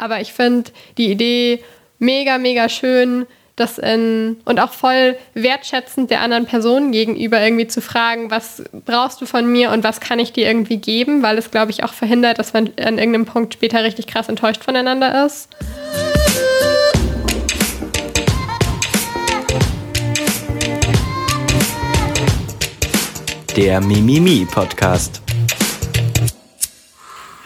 Aber ich finde die Idee mega, mega schön, das in, und auch voll wertschätzend der anderen Person gegenüber irgendwie zu fragen, was brauchst du von mir und was kann ich dir irgendwie geben, weil es, glaube ich, auch verhindert, dass man an irgendeinem Punkt später richtig krass enttäuscht voneinander ist. Der Mimimi Podcast.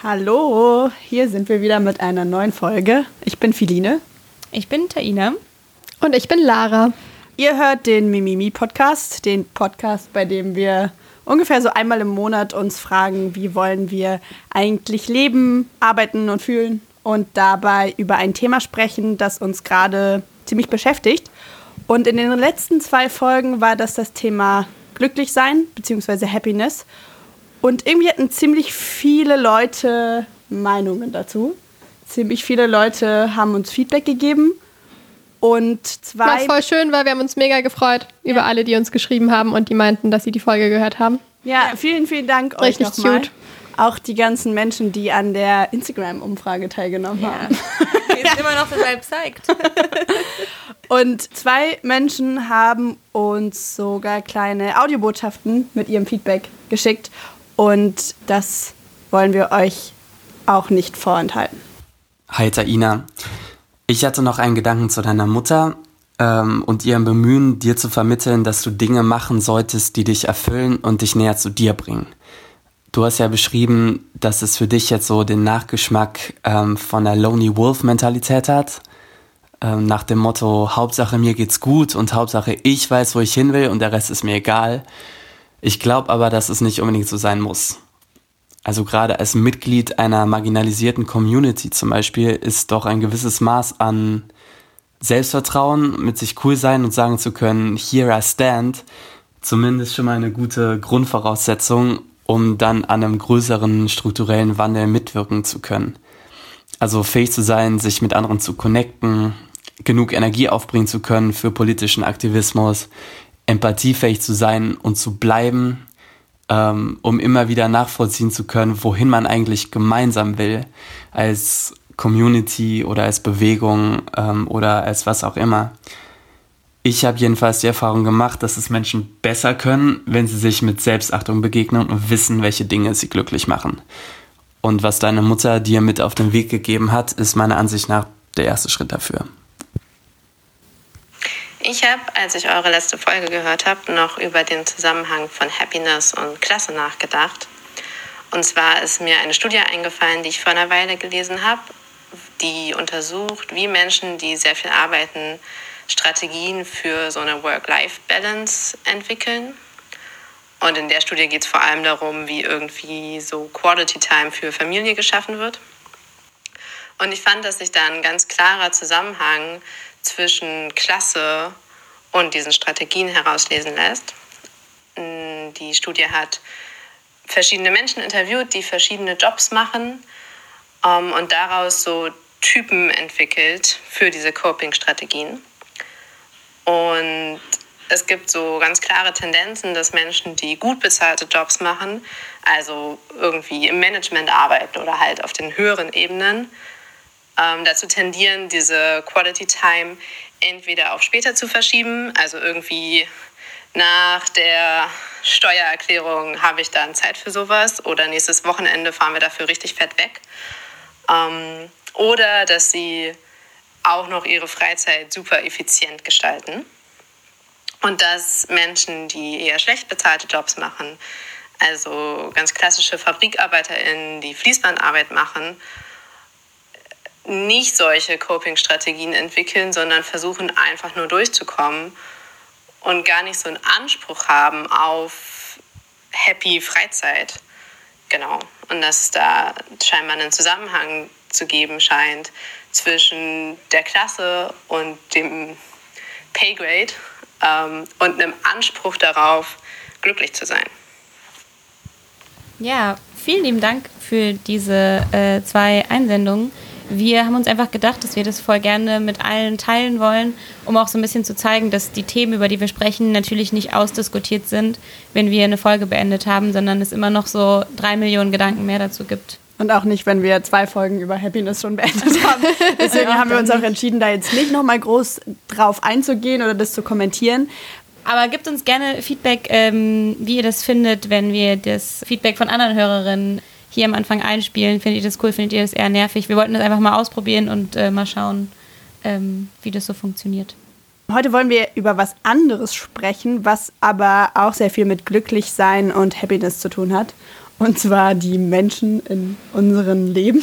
Hallo, hier sind wir wieder mit einer neuen Folge. Ich bin Filine. Ich bin Taina. Und ich bin Lara. Ihr hört den Mimimi Podcast, den Podcast, bei dem wir ungefähr so einmal im Monat uns fragen, wie wollen wir eigentlich leben, arbeiten und fühlen und dabei über ein Thema sprechen, das uns gerade ziemlich beschäftigt. Und in den letzten zwei Folgen war das das Thema glücklich sein bzw. Happiness. Und irgendwie hatten ziemlich viele Leute Meinungen dazu. Ziemlich viele Leute haben uns Feedback gegeben und zwei. Was voll schön war, wir haben uns mega gefreut ja. über alle, die uns geschrieben haben und die meinten, dass sie die Folge gehört haben. Ja, vielen, vielen Dank Richtig euch nochmal. Cute. Auch die ganzen Menschen, die an der Instagram-Umfrage teilgenommen ja. haben. Die ist immer noch dabei zeigt. Und zwei Menschen haben uns sogar kleine Audiobotschaften mit ihrem Feedback geschickt. Und das wollen wir euch auch nicht vorenthalten. Hi Taina. Ich hatte noch einen Gedanken zu deiner Mutter ähm, und ihrem Bemühen, dir zu vermitteln, dass du Dinge machen solltest, die dich erfüllen und dich näher zu dir bringen. Du hast ja beschrieben, dass es für dich jetzt so den Nachgeschmack ähm, von der Lonely Wolf Mentalität hat. Ähm, nach dem Motto, Hauptsache mir geht's gut und Hauptsache ich weiß, wo ich hin will und der Rest ist mir egal. Ich glaube aber, dass es nicht unbedingt so sein muss. Also gerade als Mitglied einer marginalisierten Community zum Beispiel ist doch ein gewisses Maß an Selbstvertrauen, mit sich cool sein und sagen zu können, here I stand, zumindest schon mal eine gute Grundvoraussetzung, um dann an einem größeren strukturellen Wandel mitwirken zu können. Also fähig zu sein, sich mit anderen zu connecten, genug Energie aufbringen zu können für politischen Aktivismus, empathiefähig zu sein und zu bleiben ähm, um immer wieder nachvollziehen zu können, wohin man eigentlich gemeinsam will, als Community oder als Bewegung ähm, oder als was auch immer. Ich habe jedenfalls die Erfahrung gemacht, dass es Menschen besser können, wenn sie sich mit Selbstachtung begegnen und wissen, welche Dinge sie glücklich machen. Und was deine Mutter dir mit auf den Weg gegeben hat, ist meiner Ansicht nach der erste Schritt dafür. Ich habe, als ich eure letzte Folge gehört habe, noch über den Zusammenhang von Happiness und Klasse nachgedacht. Und zwar ist mir eine Studie eingefallen, die ich vor einer Weile gelesen habe, die untersucht, wie Menschen, die sehr viel arbeiten, Strategien für so eine Work-Life-Balance entwickeln. Und in der Studie geht es vor allem darum, wie irgendwie so Quality Time für Familie geschaffen wird. Und ich fand, dass sich da ein ganz klarer Zusammenhang zwischen Klasse und diesen Strategien herauslesen lässt. Mm, die Studie hat verschiedene Menschen interviewt, die verschiedene Jobs machen ähm, und daraus so Typen entwickelt für diese Coping-Strategien. Und es gibt so ganz klare Tendenzen, dass Menschen, die gut bezahlte Jobs machen, also irgendwie im Management arbeiten oder halt auf den höheren Ebenen, ähm, dazu tendieren, diese Quality Time entweder auf später zu verschieben, also irgendwie nach der Steuererklärung habe ich dann Zeit für sowas oder nächstes Wochenende fahren wir dafür richtig fett weg. Ähm, oder dass sie auch noch ihre Freizeit super effizient gestalten. Und dass Menschen, die eher schlecht bezahlte Jobs machen, also ganz klassische FabrikarbeiterInnen, die Fließbandarbeit machen, nicht solche Coping-Strategien entwickeln, sondern versuchen einfach nur durchzukommen und gar nicht so einen Anspruch haben auf happy Freizeit. Genau. Und dass da scheinbar einen Zusammenhang zu geben scheint zwischen der Klasse und dem Paygrade ähm, und einem Anspruch darauf, glücklich zu sein. Ja, vielen lieben Dank für diese äh, zwei Einsendungen wir haben uns einfach gedacht, dass wir das voll gerne mit allen teilen wollen, um auch so ein bisschen zu zeigen, dass die Themen, über die wir sprechen, natürlich nicht ausdiskutiert sind, wenn wir eine Folge beendet haben, sondern es immer noch so drei Millionen Gedanken mehr dazu gibt. Und auch nicht, wenn wir zwei Folgen über Happiness schon beendet haben. Deswegen haben wir uns auch entschieden, da jetzt nicht nochmal groß drauf einzugehen oder das zu kommentieren. Aber gebt uns gerne Feedback, ähm, wie ihr das findet, wenn wir das Feedback von anderen Hörerinnen hier am Anfang einspielen. Findet ihr das cool? Findet ihr das eher nervig? Wir wollten das einfach mal ausprobieren und äh, mal schauen, ähm, wie das so funktioniert. Heute wollen wir über was anderes sprechen, was aber auch sehr viel mit Glücklichsein und Happiness zu tun hat. Und zwar die Menschen in unserem Leben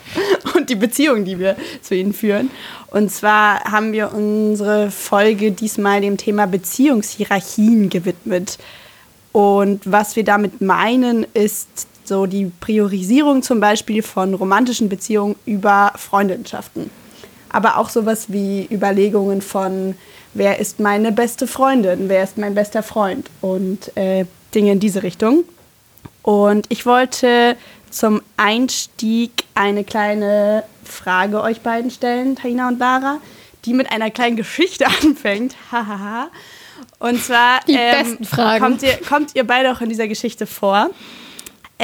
und die Beziehungen, die wir zu ihnen führen. Und zwar haben wir unsere Folge diesmal dem Thema Beziehungshierarchien gewidmet. Und was wir damit meinen, ist so die Priorisierung zum Beispiel von romantischen Beziehungen über Freundschaften. Aber auch sowas wie Überlegungen von, wer ist meine beste Freundin, wer ist mein bester Freund und äh, Dinge in diese Richtung. Und ich wollte zum Einstieg eine kleine Frage euch beiden stellen, Taina und Lara, die mit einer kleinen Geschichte anfängt. Hahaha. und zwar die ähm, besten Fragen. Kommt, ihr, kommt ihr beide auch in dieser Geschichte vor.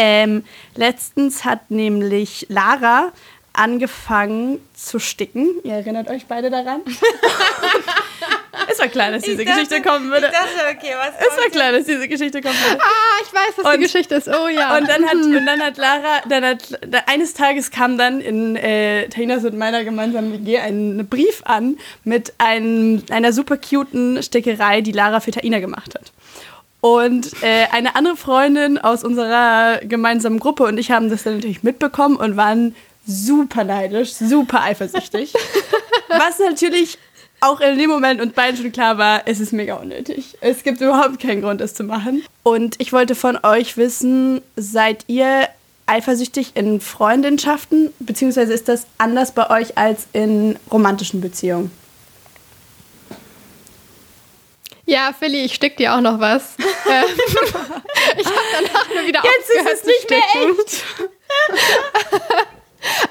Ähm, letztens hat nämlich Lara angefangen zu sticken. Ihr erinnert euch beide daran? es war klar, dass diese dachte, Geschichte kommen würde. Ich dachte, okay, was Es war klar, dass diese Geschichte kommen würde. Ah, ich weiß, was und, die Geschichte ist. Oh ja. Und dann hat, und dann hat Lara, dann hat, eines Tages kam dann in äh, Tainas und meiner gemeinsamen WG ein Brief an mit ein, einer super cuten Stickerei, die Lara für Taina gemacht hat. Und äh, eine andere Freundin aus unserer gemeinsamen Gruppe und ich haben das dann natürlich mitbekommen und waren super neidisch, super eifersüchtig. Was natürlich auch in dem Moment uns beiden schon klar war, es ist mega unnötig. Es gibt überhaupt keinen Grund, es zu machen. Und ich wollte von euch wissen, seid ihr eifersüchtig in Freundschaften, beziehungsweise ist das anders bei euch als in romantischen Beziehungen? Ja, Philly, ich stick dir auch noch was. Ähm, ich habe danach nur wieder Jetzt ist es nicht mehr echt.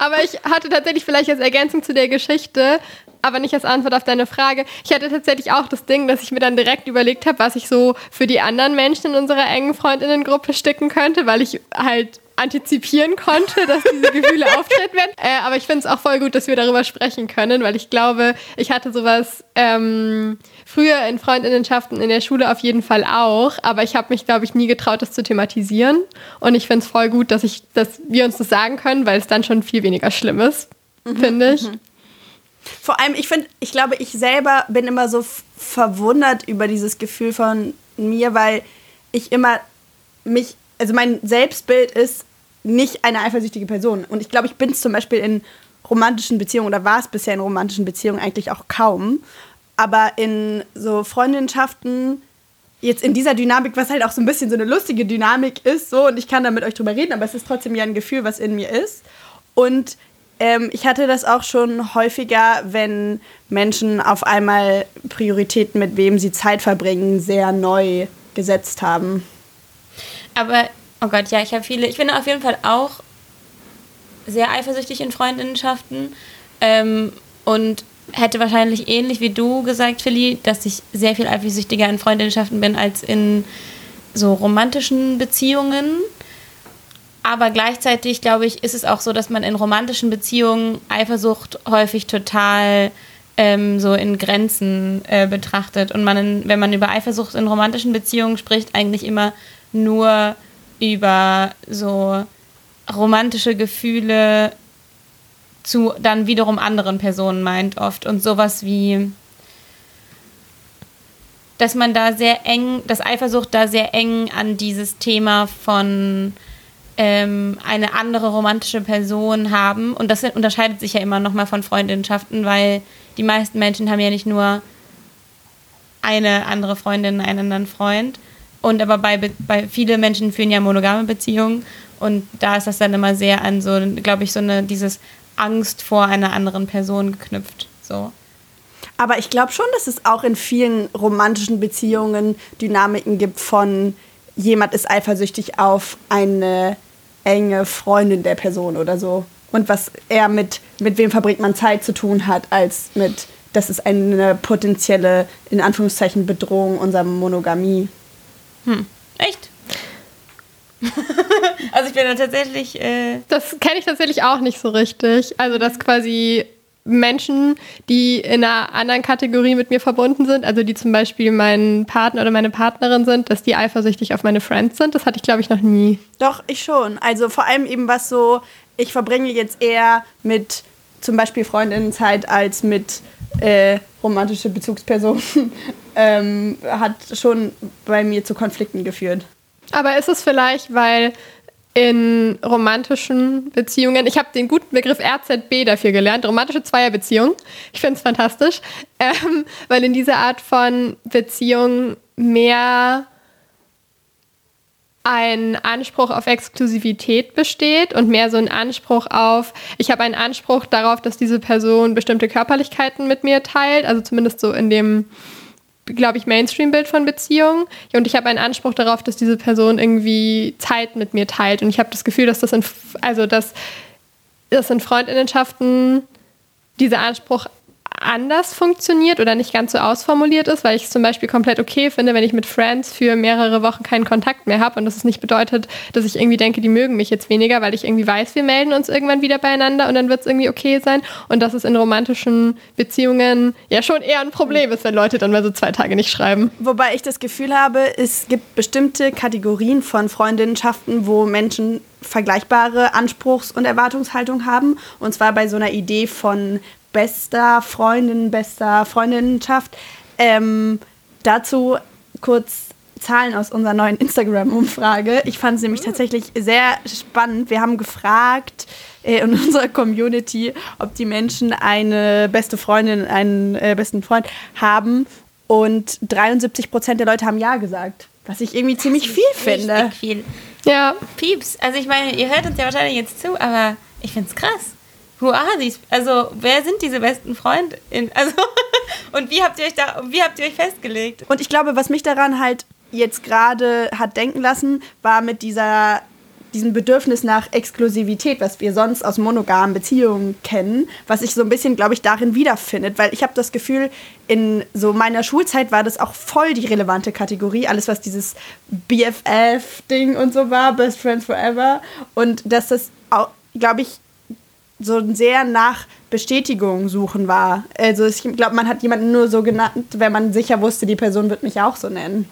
Aber ich hatte tatsächlich vielleicht als Ergänzung zu der Geschichte, aber nicht als Antwort auf deine Frage. Ich hatte tatsächlich auch das Ding, dass ich mir dann direkt überlegt habe, was ich so für die anderen Menschen in unserer engen Freundinnengruppe sticken könnte, weil ich halt antizipieren konnte, dass diese Gefühle auftreten werden. Äh, aber ich finde es auch voll gut, dass wir darüber sprechen können, weil ich glaube, ich hatte sowas ähm, früher in Freundinnenschaften in der Schule auf jeden Fall auch, aber ich habe mich, glaube ich, nie getraut, das zu thematisieren. Und ich finde es voll gut, dass, ich, dass wir uns das sagen können, weil es dann schon viel weniger schlimm ist, mhm, finde ich. Mhm. Vor allem, ich finde, ich glaube, ich selber bin immer so verwundert über dieses Gefühl von mir, weil ich immer mich, also mein Selbstbild ist, nicht eine eifersüchtige Person. Und ich glaube, ich bin es zum Beispiel in romantischen Beziehungen oder war es bisher in romantischen Beziehungen eigentlich auch kaum. Aber in so Freundschaften, jetzt in dieser Dynamik, was halt auch so ein bisschen so eine lustige Dynamik ist, so, und ich kann da mit euch drüber reden, aber es ist trotzdem ja ein Gefühl, was in mir ist. Und ähm, ich hatte das auch schon häufiger, wenn Menschen auf einmal Prioritäten, mit wem sie Zeit verbringen, sehr neu gesetzt haben. Aber Oh Gott, ja, ich habe viele. Ich bin auf jeden Fall auch sehr eifersüchtig in Freundinnenschaften ähm, und hätte wahrscheinlich ähnlich wie du gesagt, Philly, dass ich sehr viel eifersüchtiger in Freundinnenschaften bin als in so romantischen Beziehungen. Aber gleichzeitig, glaube ich, ist es auch so, dass man in romantischen Beziehungen Eifersucht häufig total ähm, so in Grenzen äh, betrachtet. Und man, wenn man über Eifersucht in romantischen Beziehungen spricht, eigentlich immer nur über so romantische Gefühle zu dann wiederum anderen Personen meint oft. Und sowas wie dass man da sehr eng, dass Eifersucht da sehr eng an dieses Thema von ähm, eine andere romantische Person haben. Und das unterscheidet sich ja immer noch mal von Freundschaften, weil die meisten Menschen haben ja nicht nur eine andere Freundin, einen anderen Freund, und aber bei, bei viele Menschen führen ja monogame Beziehungen und da ist das dann immer sehr an so, glaube ich, so eine, dieses Angst vor einer anderen Person geknüpft. So. Aber ich glaube schon, dass es auch in vielen romantischen Beziehungen Dynamiken gibt von jemand ist eifersüchtig auf eine enge Freundin der Person oder so. Und was er mit, mit wem verbringt man Zeit zu tun hat, als mit, das ist eine potenzielle, in Anführungszeichen, Bedrohung unserer Monogamie. Hm. Echt? also ich bin da tatsächlich. Äh das kenne ich tatsächlich auch nicht so richtig. Also dass quasi Menschen, die in einer anderen Kategorie mit mir verbunden sind, also die zum Beispiel mein Partner oder meine Partnerin sind, dass die eifersüchtig auf meine Friends sind. Das hatte ich, glaube ich, noch nie. Doch, ich schon. Also vor allem eben was so, ich verbringe jetzt eher mit zum Beispiel Freundinnenzeit als mit äh, romantische Bezugspersonen, ähm, hat schon bei mir zu Konflikten geführt. Aber ist es vielleicht, weil in romantischen Beziehungen, ich habe den guten Begriff RZB dafür gelernt, romantische Zweierbeziehung. Ich finde es fantastisch, ähm, weil in dieser Art von Beziehung mehr ein Anspruch auf Exklusivität besteht und mehr so ein Anspruch auf, ich habe einen Anspruch darauf, dass diese Person bestimmte Körperlichkeiten mit mir teilt, also zumindest so in dem glaube ich, Mainstream-Bild von Beziehungen. Und ich habe einen Anspruch darauf, dass diese Person irgendwie Zeit mit mir teilt. Und ich habe das Gefühl, dass das in, also dass, dass in Freundinnenschaften dieser Anspruch anders funktioniert oder nicht ganz so ausformuliert ist, weil ich es zum Beispiel komplett okay finde, wenn ich mit Friends für mehrere Wochen keinen Kontakt mehr habe und das nicht bedeutet, dass ich irgendwie denke, die mögen mich jetzt weniger, weil ich irgendwie weiß, wir melden uns irgendwann wieder beieinander und dann wird es irgendwie okay sein und dass es in romantischen Beziehungen ja schon eher ein Problem ist, wenn Leute dann mal so zwei Tage nicht schreiben. Wobei ich das Gefühl habe, es gibt bestimmte Kategorien von Freundinnenschaften, wo Menschen vergleichbare Anspruchs- und Erwartungshaltung haben. Und zwar bei so einer Idee von bester Freundin, bester Freundinnenschaft. Ähm, dazu kurz Zahlen aus unserer neuen Instagram-Umfrage. Ich fand es nämlich tatsächlich sehr spannend. Wir haben gefragt äh, in unserer Community, ob die Menschen eine beste Freundin, einen äh, besten Freund haben. Und 73 Prozent der Leute haben Ja gesagt. Was ich irgendwie ziemlich viel finde. Viel. Ja. Pieps. Also ich meine, ihr hört uns ja wahrscheinlich jetzt zu, aber ich finde es krass. Who are these? Also, wer sind diese besten Freunde? Also, und wie habt ihr euch da, wie habt ihr euch festgelegt? Und ich glaube, was mich daran halt jetzt gerade hat denken lassen, war mit dieser diesem Bedürfnis nach Exklusivität, was wir sonst aus monogamen Beziehungen kennen, was sich so ein bisschen, glaube ich, darin wiederfindet. Weil ich habe das Gefühl, in so meiner Schulzeit war das auch voll die relevante Kategorie. Alles, was dieses BFF-Ding und so war, Best Friends Forever. Und dass das auch, glaube ich, so sehr nach Bestätigung suchen war. Also ich glaube, man hat jemanden nur so genannt, wenn man sicher wusste, die Person wird mich auch so nennen.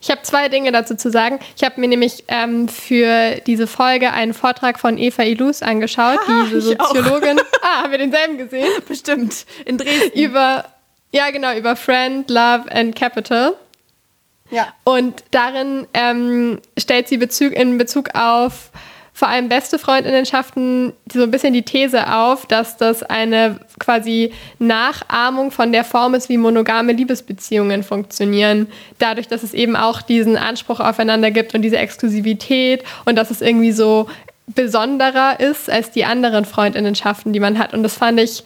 Ich habe zwei Dinge dazu zu sagen. Ich habe mir nämlich ähm, für diese Folge einen Vortrag von Eva Ilus angeschaut, Ah, diese. Soziologin. ah, haben wir denselben gesehen? Bestimmt. In Dresden. Über, ja genau, über Friend, Love and Capital. ja. Und darin ähm, stellt sie Bezug, in Bezug auf vor allem beste Freundinnenschaften so ein bisschen die These auf, dass das eine quasi Nachahmung von der Form ist, wie monogame Liebesbeziehungen funktionieren. Dadurch, dass es eben auch diesen Anspruch aufeinander gibt und diese Exklusivität und dass es irgendwie so besonderer ist als die anderen Freundinnenschaften, die man hat. Und das fand ich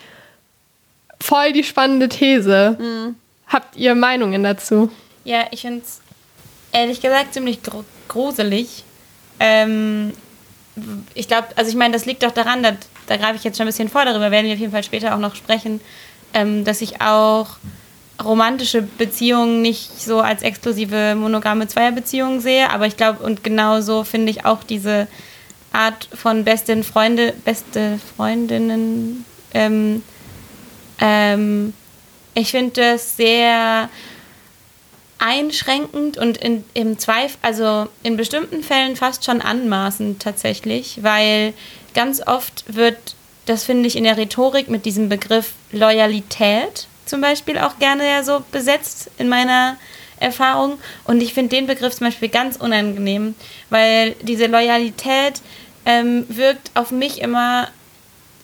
voll die spannende These. Habt ihr Meinungen dazu? Ja, ich finde es ehrlich gesagt ziemlich gru gruselig. Ähm, ich glaube, also ich meine, das liegt doch daran, da, da greife ich jetzt schon ein bisschen vor, darüber werden wir auf jeden Fall später auch noch sprechen, ähm, dass ich auch romantische Beziehungen nicht so als exklusive monogame Zweierbeziehungen sehe, aber ich glaube, und genauso finde ich auch diese Art von besten Freunde, beste Freundinnen, ähm, ähm, ich finde das sehr einschränkend und in, im Zweifel, also in bestimmten Fällen fast schon anmaßend tatsächlich, weil ganz oft wird, das finde ich in der Rhetorik mit diesem Begriff Loyalität zum Beispiel auch gerne ja so besetzt in meiner Erfahrung. Und ich finde den Begriff zum Beispiel ganz unangenehm, weil diese Loyalität ähm, wirkt auf mich immer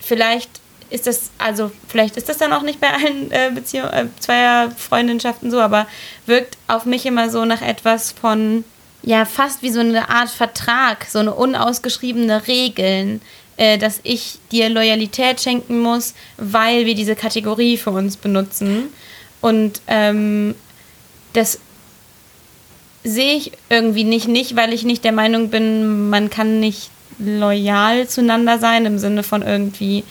vielleicht ist das, also vielleicht ist das dann auch nicht bei allen äh, Beziehungen, äh, zweier Freundschaften so, aber wirkt auf mich immer so nach etwas von, ja, fast wie so eine Art Vertrag, so eine unausgeschriebene Regeln, äh, dass ich dir Loyalität schenken muss, weil wir diese Kategorie für uns benutzen. Und ähm, das sehe ich irgendwie nicht, nicht, weil ich nicht der Meinung bin, man kann nicht loyal zueinander sein, im Sinne von irgendwie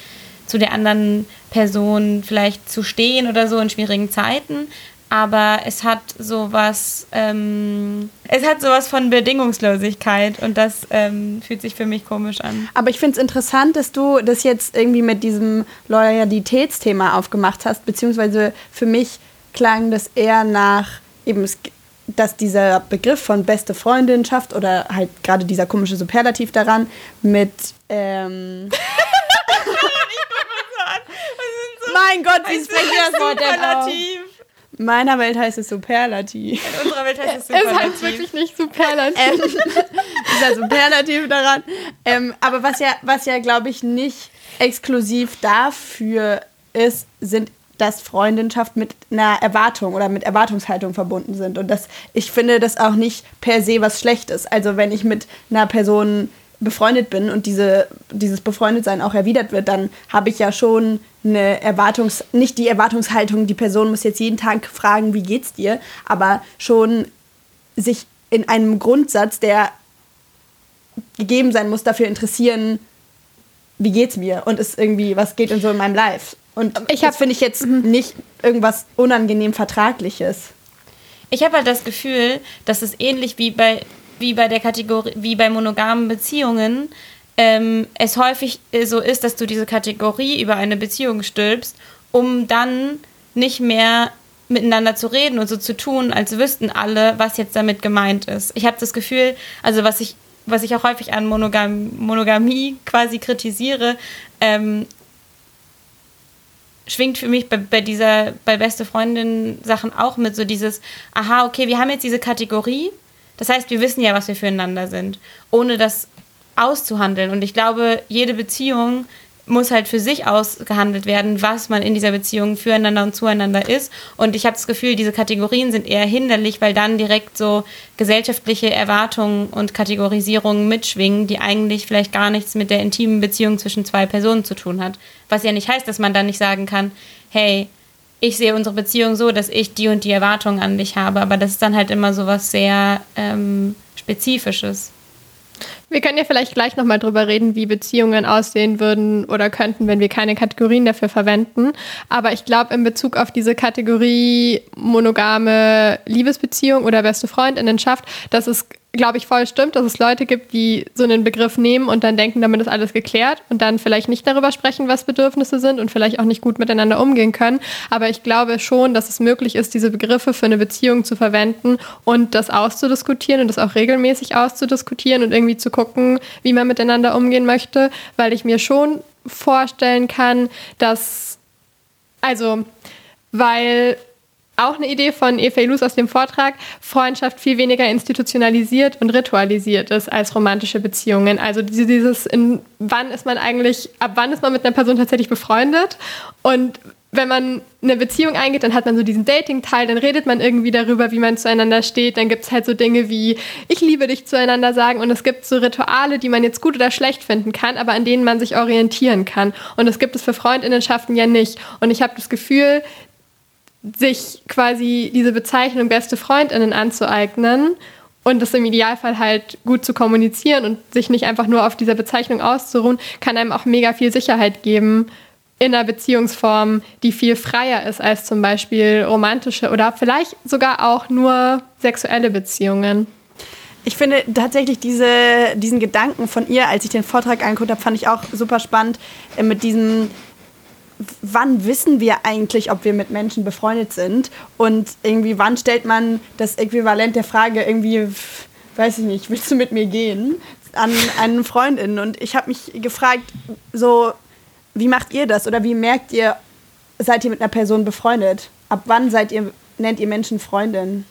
zu der anderen Person vielleicht zu stehen oder so in schwierigen Zeiten. aber es hat sowas, ähm, es hat sowas von Bedingungslosigkeit und das ähm, fühlt sich für mich komisch an. Aber ich finde es interessant, dass du das jetzt irgendwie mit diesem Loyalitätsthema aufgemacht hast, beziehungsweise für mich klang das eher nach eben dass dieser Begriff von beste Freundinschaft oder halt gerade dieser komische Superlativ daran mit ähm mein Gott, wie spreche ich das Wort denn? In meiner Welt heißt es Superlativ. In unserer Welt heißt es Superlativ. Es heißt wirklich nicht Superlativ. Ähm, dieser Superlativ daran. Ähm, aber was ja, was ja glaube ich, nicht exklusiv dafür ist, sind dass Freundschaft mit einer Erwartung oder mit Erwartungshaltung verbunden sind. Und das, ich finde das auch nicht per se was Schlechtes. Also wenn ich mit einer Person befreundet bin und diese, dieses Befreundetsein auch erwidert wird, dann habe ich ja schon eine Erwartungs-, nicht die Erwartungshaltung, die Person muss jetzt jeden Tag fragen, wie geht's dir, aber schon sich in einem Grundsatz, der gegeben sein muss, dafür interessieren, wie geht's mir und ist irgendwie, was geht denn so in meinem Life. Und ich das finde ich jetzt nicht irgendwas unangenehm Vertragliches. Ich habe halt das Gefühl, dass es ähnlich wie bei wie bei der Kategorie, wie bei monogamen Beziehungen, ähm, es häufig äh, so ist, dass du diese Kategorie über eine Beziehung stülpst, um dann nicht mehr miteinander zu reden und so zu tun, als wüssten alle, was jetzt damit gemeint ist. Ich habe das Gefühl, also was ich, was ich auch häufig an Monogam Monogamie quasi kritisiere, ähm, schwingt für mich bei, bei dieser, bei beste Freundin Sachen auch mit so dieses, aha, okay, wir haben jetzt diese Kategorie das heißt, wir wissen ja, was wir füreinander sind, ohne das auszuhandeln. Und ich glaube, jede Beziehung muss halt für sich ausgehandelt werden, was man in dieser Beziehung füreinander und zueinander ist. Und ich habe das Gefühl, diese Kategorien sind eher hinderlich, weil dann direkt so gesellschaftliche Erwartungen und Kategorisierungen mitschwingen, die eigentlich vielleicht gar nichts mit der intimen Beziehung zwischen zwei Personen zu tun hat. Was ja nicht heißt, dass man dann nicht sagen kann, hey, ich sehe unsere Beziehung so, dass ich die und die Erwartungen an dich habe. Aber das ist dann halt immer so was sehr ähm, Spezifisches. Wir können ja vielleicht gleich nochmal drüber reden, wie Beziehungen aussehen würden oder könnten, wenn wir keine Kategorien dafür verwenden. Aber ich glaube, in Bezug auf diese Kategorie monogame Liebesbeziehung oder beste Freundinnenschaft, dass es glaube ich, voll stimmt, dass es Leute gibt, die so einen Begriff nehmen und dann denken, damit ist alles geklärt und dann vielleicht nicht darüber sprechen, was Bedürfnisse sind und vielleicht auch nicht gut miteinander umgehen können. Aber ich glaube schon, dass es möglich ist, diese Begriffe für eine Beziehung zu verwenden und das auszudiskutieren und das auch regelmäßig auszudiskutieren und irgendwie zu gucken, wie man miteinander umgehen möchte, weil ich mir schon vorstellen kann, dass, also, weil auch eine Idee von Eva Ilus aus dem Vortrag, Freundschaft viel weniger institutionalisiert und ritualisiert ist als romantische Beziehungen. Also dieses, in wann ist man eigentlich, ab wann ist man mit einer Person tatsächlich befreundet und wenn man eine Beziehung eingeht, dann hat man so diesen Dating-Teil, dann redet man irgendwie darüber, wie man zueinander steht. Dann gibt es halt so Dinge wie, ich liebe dich zueinander sagen. Und es gibt so Rituale, die man jetzt gut oder schlecht finden kann, aber an denen man sich orientieren kann. Und das gibt es für Freundinnenschaften ja nicht. Und ich habe das Gefühl, sich quasi diese Bezeichnung beste Freundinnen anzueignen und das im Idealfall halt gut zu kommunizieren und sich nicht einfach nur auf dieser Bezeichnung auszuruhen, kann einem auch mega viel Sicherheit geben in einer Beziehungsform, die viel freier ist als zum Beispiel romantische oder vielleicht sogar auch nur sexuelle Beziehungen. Ich finde tatsächlich diese, diesen Gedanken von ihr, als ich den Vortrag angeguckt habe, fand ich auch super spannend äh, mit diesem wann wissen wir eigentlich, ob wir mit Menschen befreundet sind? Und irgendwie, wann stellt man das Äquivalent der Frage irgendwie, weiß ich nicht, willst du mit mir gehen? An eine Freundin. Und ich habe mich gefragt, so, wie macht ihr das? Oder wie merkt ihr, seid ihr mit einer Person befreundet? Ab wann seid ihr, nennt ihr Menschen Freundin?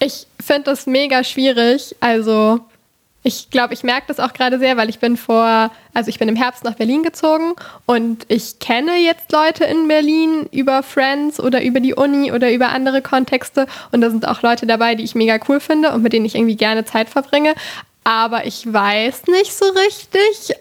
Ich finde das mega schwierig. Also, ich glaube, ich merke das auch gerade sehr, weil ich bin vor, also ich bin im Herbst nach Berlin gezogen und ich kenne jetzt Leute in Berlin über Friends oder über die Uni oder über andere Kontexte und da sind auch Leute dabei, die ich mega cool finde und mit denen ich irgendwie gerne Zeit verbringe. Aber ich weiß nicht so richtig,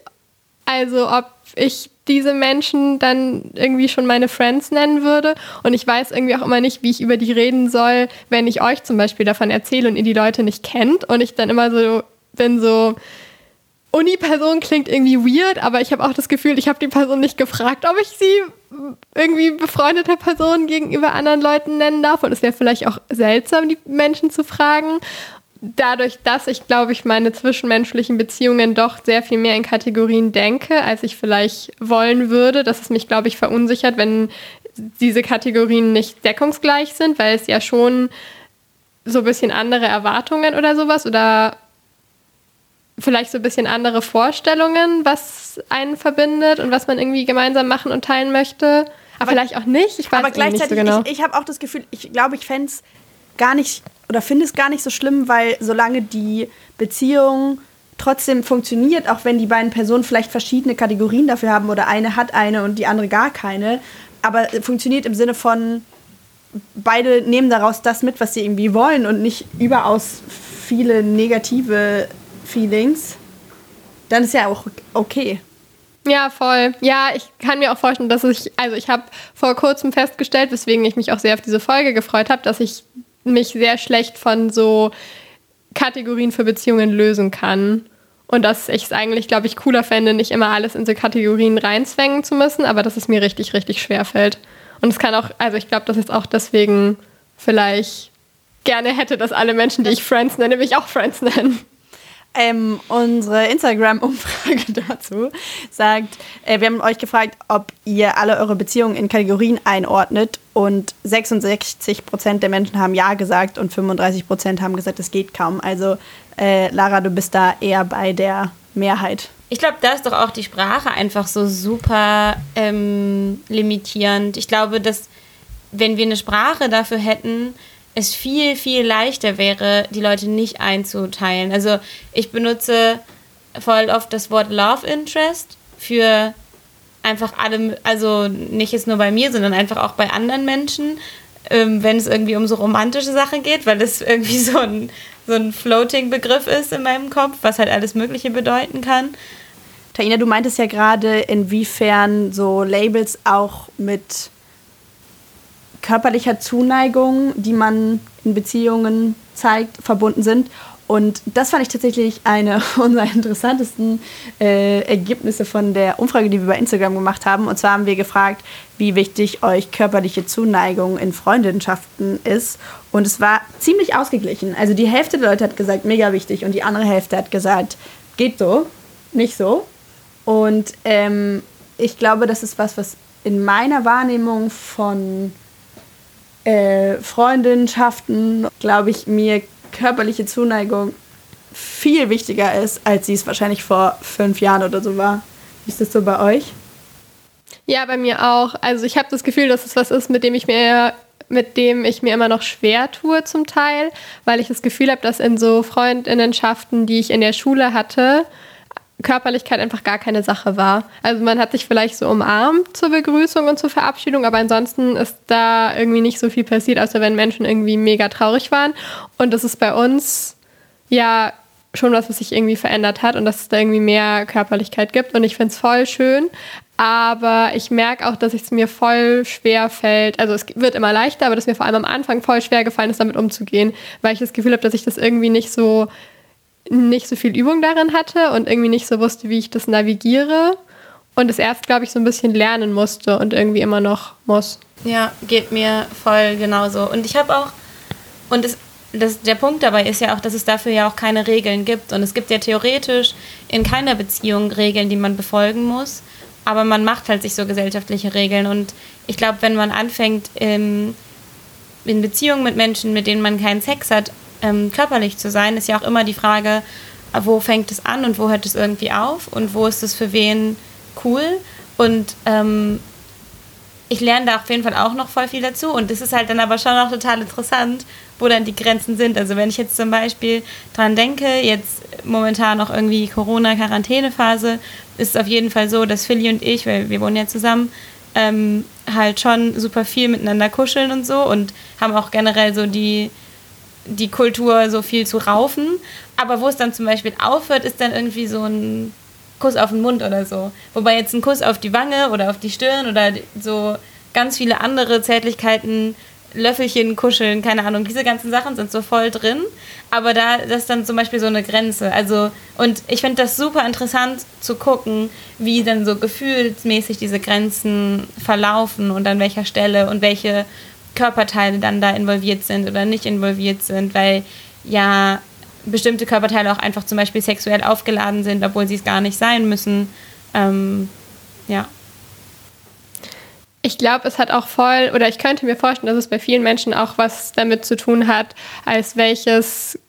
also ob ich diese Menschen dann irgendwie schon meine Friends nennen würde. Und ich weiß irgendwie auch immer nicht, wie ich über die reden soll, wenn ich euch zum Beispiel davon erzähle und ihr die Leute nicht kennt. Und ich dann immer so bin so, Uni-Person klingt irgendwie weird, aber ich habe auch das Gefühl, ich habe die Person nicht gefragt, ob ich sie irgendwie befreundeter Person gegenüber anderen Leuten nennen darf. Und es wäre vielleicht auch seltsam, die Menschen zu fragen. Dadurch, dass ich, glaube ich, meine zwischenmenschlichen Beziehungen doch sehr viel mehr in Kategorien denke, als ich vielleicht wollen würde, dass es mich, glaube ich, verunsichert, wenn diese Kategorien nicht deckungsgleich sind, weil es ja schon so ein bisschen andere Erwartungen oder sowas oder vielleicht so ein bisschen andere Vorstellungen, was einen verbindet und was man irgendwie gemeinsam machen und teilen möchte. Aber, aber vielleicht auch nicht. Ich weiß aber gleichzeitig, nicht so genau. ich, ich habe auch das Gefühl, ich glaube, ich fände es gar nicht oder finde es gar nicht so schlimm, weil solange die Beziehung trotzdem funktioniert, auch wenn die beiden Personen vielleicht verschiedene Kategorien dafür haben oder eine hat eine und die andere gar keine, aber funktioniert im Sinne von, beide nehmen daraus das mit, was sie irgendwie wollen und nicht überaus viele negative Feelings, dann ist ja auch okay. Ja, voll. Ja, ich kann mir auch vorstellen, dass ich, also ich habe vor kurzem festgestellt, weswegen ich mich auch sehr auf diese Folge gefreut habe, dass ich mich sehr schlecht von so Kategorien für Beziehungen lösen kann. Und dass ich es eigentlich, glaube ich, cooler fände, nicht immer alles in so Kategorien reinzwängen zu müssen, aber dass es mir richtig, richtig schwer fällt. Und es kann auch, also ich glaube, dass es auch deswegen vielleicht gerne hätte, dass alle Menschen, die ich Friends nenne, mich auch Friends nennen. Ähm, unsere Instagram-Umfrage dazu sagt, äh, wir haben euch gefragt, ob ihr alle eure Beziehungen in Kategorien einordnet und 66 Prozent der Menschen haben Ja gesagt und 35 Prozent haben gesagt, es geht kaum. Also äh, Lara, du bist da eher bei der Mehrheit. Ich glaube, da ist doch auch die Sprache einfach so super ähm, limitierend. Ich glaube, dass wenn wir eine Sprache dafür hätten, es viel, viel leichter wäre, die Leute nicht einzuteilen. Also ich benutze voll oft das Wort Love Interest für einfach alle, also nicht jetzt nur bei mir, sondern einfach auch bei anderen Menschen, ähm, wenn es irgendwie um so romantische Sachen geht, weil das irgendwie so ein, so ein Floating-Begriff ist in meinem Kopf, was halt alles Mögliche bedeuten kann. Taina, du meintest ja gerade, inwiefern so Labels auch mit körperlicher Zuneigung, die man in Beziehungen zeigt, verbunden sind. Und das fand ich tatsächlich eine unserer interessantesten äh, Ergebnisse von der Umfrage, die wir bei Instagram gemacht haben. Und zwar haben wir gefragt, wie wichtig euch körperliche Zuneigung in Freundschaften ist. Und es war ziemlich ausgeglichen. Also die Hälfte der Leute hat gesagt, mega wichtig. Und die andere Hälfte hat gesagt, geht so, nicht so. Und ähm, ich glaube, das ist was, was in meiner Wahrnehmung von äh, glaube ich, mir körperliche Zuneigung viel wichtiger ist, als sie es wahrscheinlich vor fünf Jahren oder so war. Wie ist das so bei euch? Ja, bei mir auch. Also ich habe das Gefühl, dass es was ist, mit dem ich mir mit dem ich mir immer noch schwer tue zum Teil, weil ich das Gefühl habe, dass in so Freundinnenschaften, die ich in der Schule hatte, Körperlichkeit einfach gar keine Sache war. Also man hat sich vielleicht so umarmt zur Begrüßung und zur Verabschiedung, aber ansonsten ist da irgendwie nicht so viel passiert, außer wenn Menschen irgendwie mega traurig waren. Und das ist bei uns ja schon was, was sich irgendwie verändert hat und dass es da irgendwie mehr Körperlichkeit gibt. Und ich finde es voll schön. Aber ich merke auch, dass es mir voll schwer fällt. Also es wird immer leichter, aber dass mir vor allem am Anfang voll schwer gefallen ist, damit umzugehen, weil ich das Gefühl habe, dass ich das irgendwie nicht so nicht so viel Übung darin hatte und irgendwie nicht so wusste, wie ich das navigiere. Und es erst, glaube ich, so ein bisschen lernen musste und irgendwie immer noch muss. Ja, geht mir voll genauso. Und ich habe auch, und das, das, der Punkt dabei ist ja auch, dass es dafür ja auch keine Regeln gibt. Und es gibt ja theoretisch in keiner Beziehung Regeln, die man befolgen muss. Aber man macht halt sich so gesellschaftliche Regeln. Und ich glaube, wenn man anfängt, in, in Beziehungen mit Menschen, mit denen man keinen Sex hat, ähm, körperlich zu sein, ist ja auch immer die Frage, wo fängt es an und wo hört es irgendwie auf und wo ist es für wen cool. Und ähm, ich lerne da auf jeden Fall auch noch voll viel dazu und das ist halt dann aber schon auch total interessant, wo dann die Grenzen sind. Also wenn ich jetzt zum Beispiel dran denke, jetzt momentan noch irgendwie Corona-Quarantänephase, ist es auf jeden Fall so, dass Philly und ich, weil wir wohnen ja zusammen, ähm, halt schon super viel miteinander kuscheln und so und haben auch generell so die, die Kultur so viel zu raufen. Aber wo es dann zum Beispiel aufhört, ist dann irgendwie so ein Kuss auf den Mund oder so. Wobei jetzt ein Kuss auf die Wange oder auf die Stirn oder so ganz viele andere Zärtlichkeiten Löffelchen kuscheln, keine Ahnung, diese ganzen Sachen sind so voll drin. Aber da das ist dann zum Beispiel so eine Grenze. Also, und ich finde das super interessant zu gucken, wie dann so gefühlsmäßig diese Grenzen verlaufen und an welcher Stelle und welche Körperteile dann da involviert sind oder nicht involviert sind, weil ja bestimmte Körperteile auch einfach zum Beispiel sexuell aufgeladen sind, obwohl sie es gar nicht sein müssen. Ähm, ja. Ich glaube, es hat auch voll, oder ich könnte mir vorstellen, dass es bei vielen Menschen auch was damit zu tun hat, als welches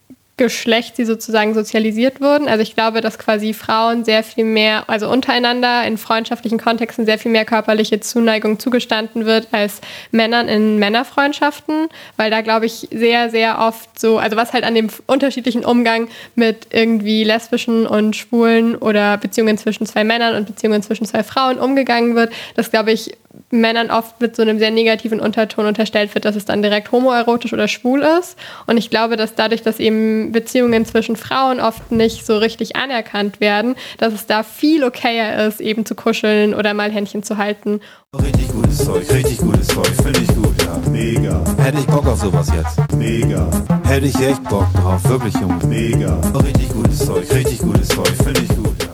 Geschlecht sie sozusagen sozialisiert wurden. Also ich glaube, dass quasi Frauen sehr viel mehr, also untereinander in freundschaftlichen Kontexten sehr viel mehr körperliche Zuneigung zugestanden wird als Männern in Männerfreundschaften, weil da glaube ich sehr, sehr oft so, also was halt an dem unterschiedlichen Umgang mit irgendwie lesbischen und schwulen oder Beziehungen zwischen zwei Männern und Beziehungen zwischen zwei Frauen umgegangen wird, das glaube ich Männern oft mit so einem sehr negativen Unterton unterstellt wird, dass es dann direkt homoerotisch oder schwul ist. Und ich glaube, dass dadurch, dass eben Beziehungen zwischen Frauen oft nicht so richtig anerkannt werden, dass es da viel okayer ist, eben zu kuscheln oder mal Händchen zu halten. Richtig gutes Zeug, richtig gutes Zeug, finde ich gut, ja. Mega. Hätte ich Bock auf sowas jetzt. Mega. Hätte ich echt Bock drauf, wirklich, Junge. Mega. Richtig gutes Zeug, richtig gutes Zeug, finde ich gut, ja.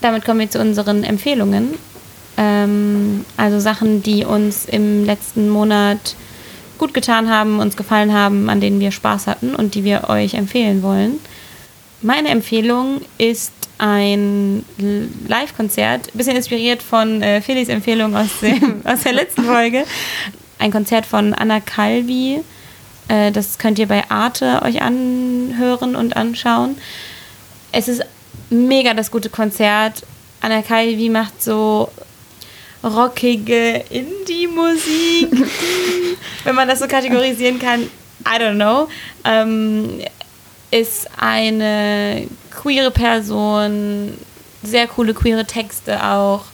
Damit kommen wir zu unseren Empfehlungen. Ähm, also Sachen, die uns im letzten Monat gut getan haben, uns gefallen haben, an denen wir Spaß hatten und die wir euch empfehlen wollen. Meine Empfehlung ist ein Live-Konzert, bisschen inspiriert von äh, Felix Empfehlung aus, dem, aus der letzten Folge. Ein Konzert von Anna Calvi. Äh, das könnt ihr bei Arte euch anhören und anschauen. Es ist mega das gute Konzert. Anna Calvi macht so rockige Indie-Musik, wenn man das so kategorisieren kann. I don't know. Ähm, ist eine queere Person, sehr coole queere Texte auch,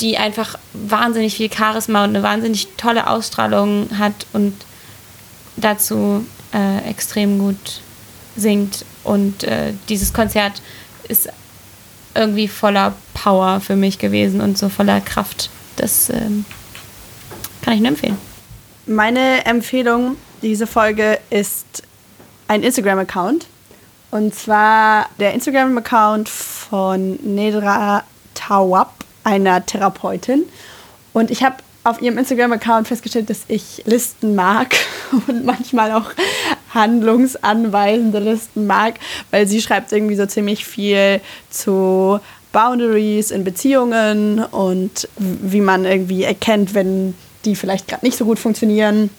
die einfach wahnsinnig viel Charisma und eine wahnsinnig tolle Ausstrahlung hat und dazu äh, extrem gut singt. Und äh, dieses Konzert ist irgendwie voller Power für mich gewesen und so voller Kraft. Das ähm, kann ich nur empfehlen. Meine Empfehlung diese Folge ist ein Instagram-Account. Und zwar der Instagram-Account von Nedra Tawab, einer Therapeutin. Und ich habe auf ihrem Instagram-Account festgestellt, dass ich Listen mag und manchmal auch handlungsanweisende Listen mag, weil sie schreibt irgendwie so ziemlich viel zu Boundaries in Beziehungen und wie man irgendwie erkennt, wenn die vielleicht gerade nicht so gut funktionieren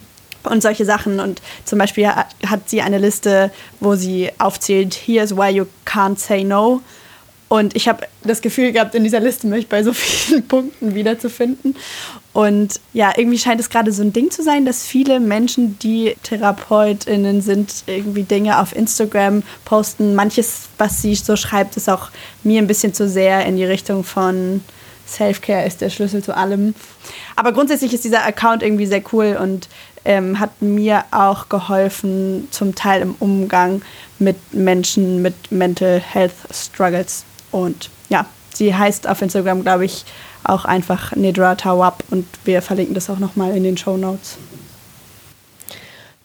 und solche Sachen. Und zum Beispiel hat sie eine Liste, wo sie aufzählt, here's why you can't say no. Und ich habe das Gefühl gehabt, in dieser Liste mich bei so vielen Punkten wiederzufinden. Und ja, irgendwie scheint es gerade so ein Ding zu sein, dass viele Menschen, die TherapeutInnen sind, irgendwie Dinge auf Instagram posten. Manches, was sie so schreibt, ist auch mir ein bisschen zu sehr in die Richtung von Self-Care ist der Schlüssel zu allem. Aber grundsätzlich ist dieser Account irgendwie sehr cool und ähm, hat mir auch geholfen, zum Teil im Umgang mit Menschen mit Mental Health Struggles. Und ja, sie heißt auf Instagram, glaube ich, auch einfach Nedra Tawab und wir verlinken das auch nochmal in den Show Notes.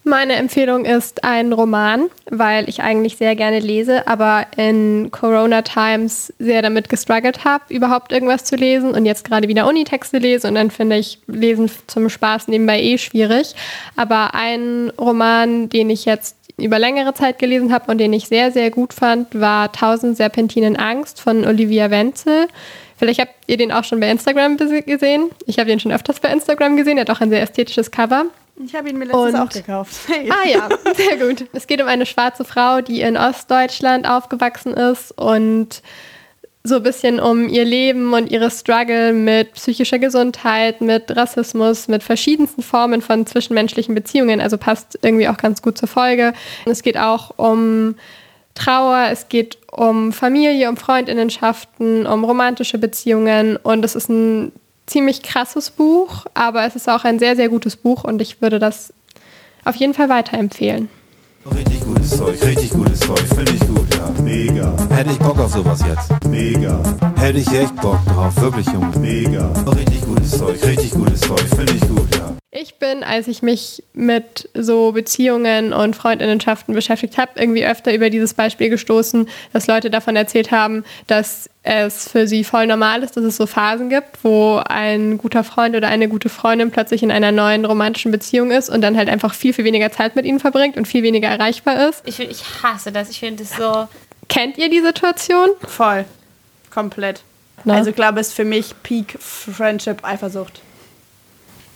Meine Empfehlung ist ein Roman, weil ich eigentlich sehr gerne lese, aber in Corona Times sehr damit gestruggelt habe, überhaupt irgendwas zu lesen und jetzt gerade wieder Unitexte lese und dann finde ich Lesen zum Spaß nebenbei eh schwierig. Aber ein Roman, den ich jetzt über längere Zeit gelesen habe und den ich sehr, sehr gut fand, war Tausend Serpentinen Angst von Olivia Wenzel. Vielleicht habt ihr den auch schon bei Instagram gesehen. Ich habe den schon öfters bei Instagram gesehen. Er hat auch ein sehr ästhetisches Cover. Ich habe ihn mir letztens und, auch gekauft. Hey. Ah ja, sehr gut. Es geht um eine schwarze Frau, die in Ostdeutschland aufgewachsen ist und so ein bisschen um ihr Leben und ihre Struggle mit psychischer Gesundheit, mit Rassismus, mit verschiedensten Formen von zwischenmenschlichen Beziehungen. Also passt irgendwie auch ganz gut zur Folge. Es geht auch um Trauer, es geht um Familie, um Freundinnenschaften, um romantische Beziehungen und es ist ein ziemlich krasses Buch, aber es ist auch ein sehr, sehr gutes Buch und ich würde das auf jeden Fall weiterempfehlen. Richtig gutes Zeug, richtig gutes Zeug, finde ich gut, ja. Mega. Hätte ich Bock auf sowas jetzt. Mega. Hätte ich echt Bock drauf, wirklich, Junge. Mega. Richtig gutes Zeug, richtig gutes Zeug, finde ich gut, ja. Ich bin als ich mich mit so Beziehungen und Freundinnenschaften beschäftigt habe, irgendwie öfter über dieses Beispiel gestoßen, dass Leute davon erzählt haben, dass es für sie voll normal ist, dass es so Phasen gibt, wo ein guter Freund oder eine gute Freundin plötzlich in einer neuen romantischen Beziehung ist und dann halt einfach viel, viel weniger Zeit mit ihnen verbringt und viel weniger erreichbar ist. Ich, ich hasse das. Ich finde das so. Kennt ihr die Situation? Voll. Komplett. Na? Also ich glaube, es ist für mich Peak Friendship Eifersucht.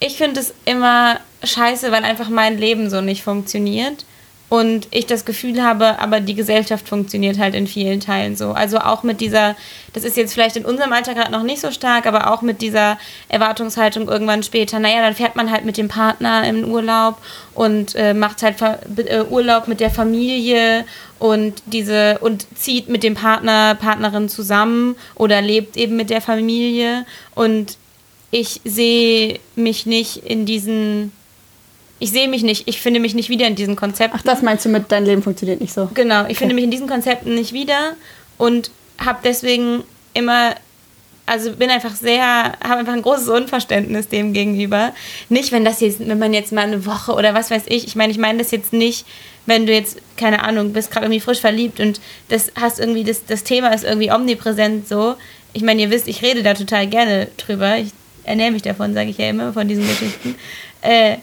Ich finde es immer scheiße, weil einfach mein Leben so nicht funktioniert. Und ich das Gefühl habe, aber die Gesellschaft funktioniert halt in vielen Teilen so. Also auch mit dieser, das ist jetzt vielleicht in unserem Alter gerade noch nicht so stark, aber auch mit dieser Erwartungshaltung irgendwann später, naja, dann fährt man halt mit dem Partner im Urlaub und äh, macht halt äh, Urlaub mit der Familie und diese und zieht mit dem Partner, Partnerin zusammen oder lebt eben mit der Familie. Und ich sehe mich nicht in diesen ich sehe mich nicht, ich finde mich nicht wieder in diesen Konzepten. Ach, das meinst du mit dein Leben funktioniert nicht so? Genau, ich finde mich in diesen Konzepten nicht wieder und habe deswegen immer, also bin einfach sehr, habe einfach ein großes Unverständnis dem gegenüber. Nicht, wenn das jetzt, wenn man jetzt mal eine Woche oder was weiß ich, ich meine, ich meine das jetzt nicht, wenn du jetzt, keine Ahnung, bist gerade irgendwie frisch verliebt und das hast irgendwie, das, das Thema ist irgendwie omnipräsent so. Ich meine, ihr wisst, ich rede da total gerne drüber. Ich ernähre mich davon, sage ich ja immer, von diesen Geschichten. Äh,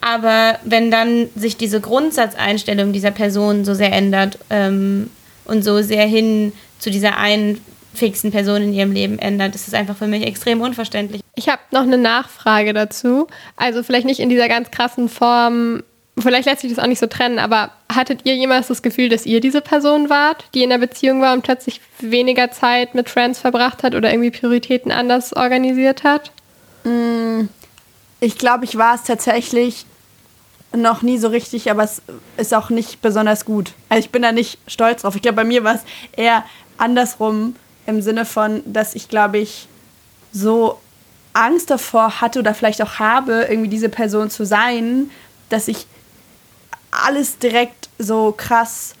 aber wenn dann sich diese Grundsatzeinstellung dieser Person so sehr ändert ähm, und so sehr hin zu dieser einen fixen Person in ihrem Leben ändert, ist es einfach für mich extrem unverständlich. Ich habe noch eine Nachfrage dazu. Also vielleicht nicht in dieser ganz krassen Form, vielleicht lässt sich das auch nicht so trennen, aber hattet ihr jemals das Gefühl, dass ihr diese Person wart, die in der Beziehung war und plötzlich weniger Zeit mit Friends verbracht hat oder irgendwie Prioritäten anders organisiert hat? Ich glaube, ich war es tatsächlich noch nie so richtig, aber es ist auch nicht besonders gut. Also ich bin da nicht stolz drauf. Ich glaube, bei mir war es eher andersrum im Sinne von, dass ich, glaube ich, so Angst davor hatte oder vielleicht auch habe, irgendwie diese Person zu sein, dass ich alles direkt so krass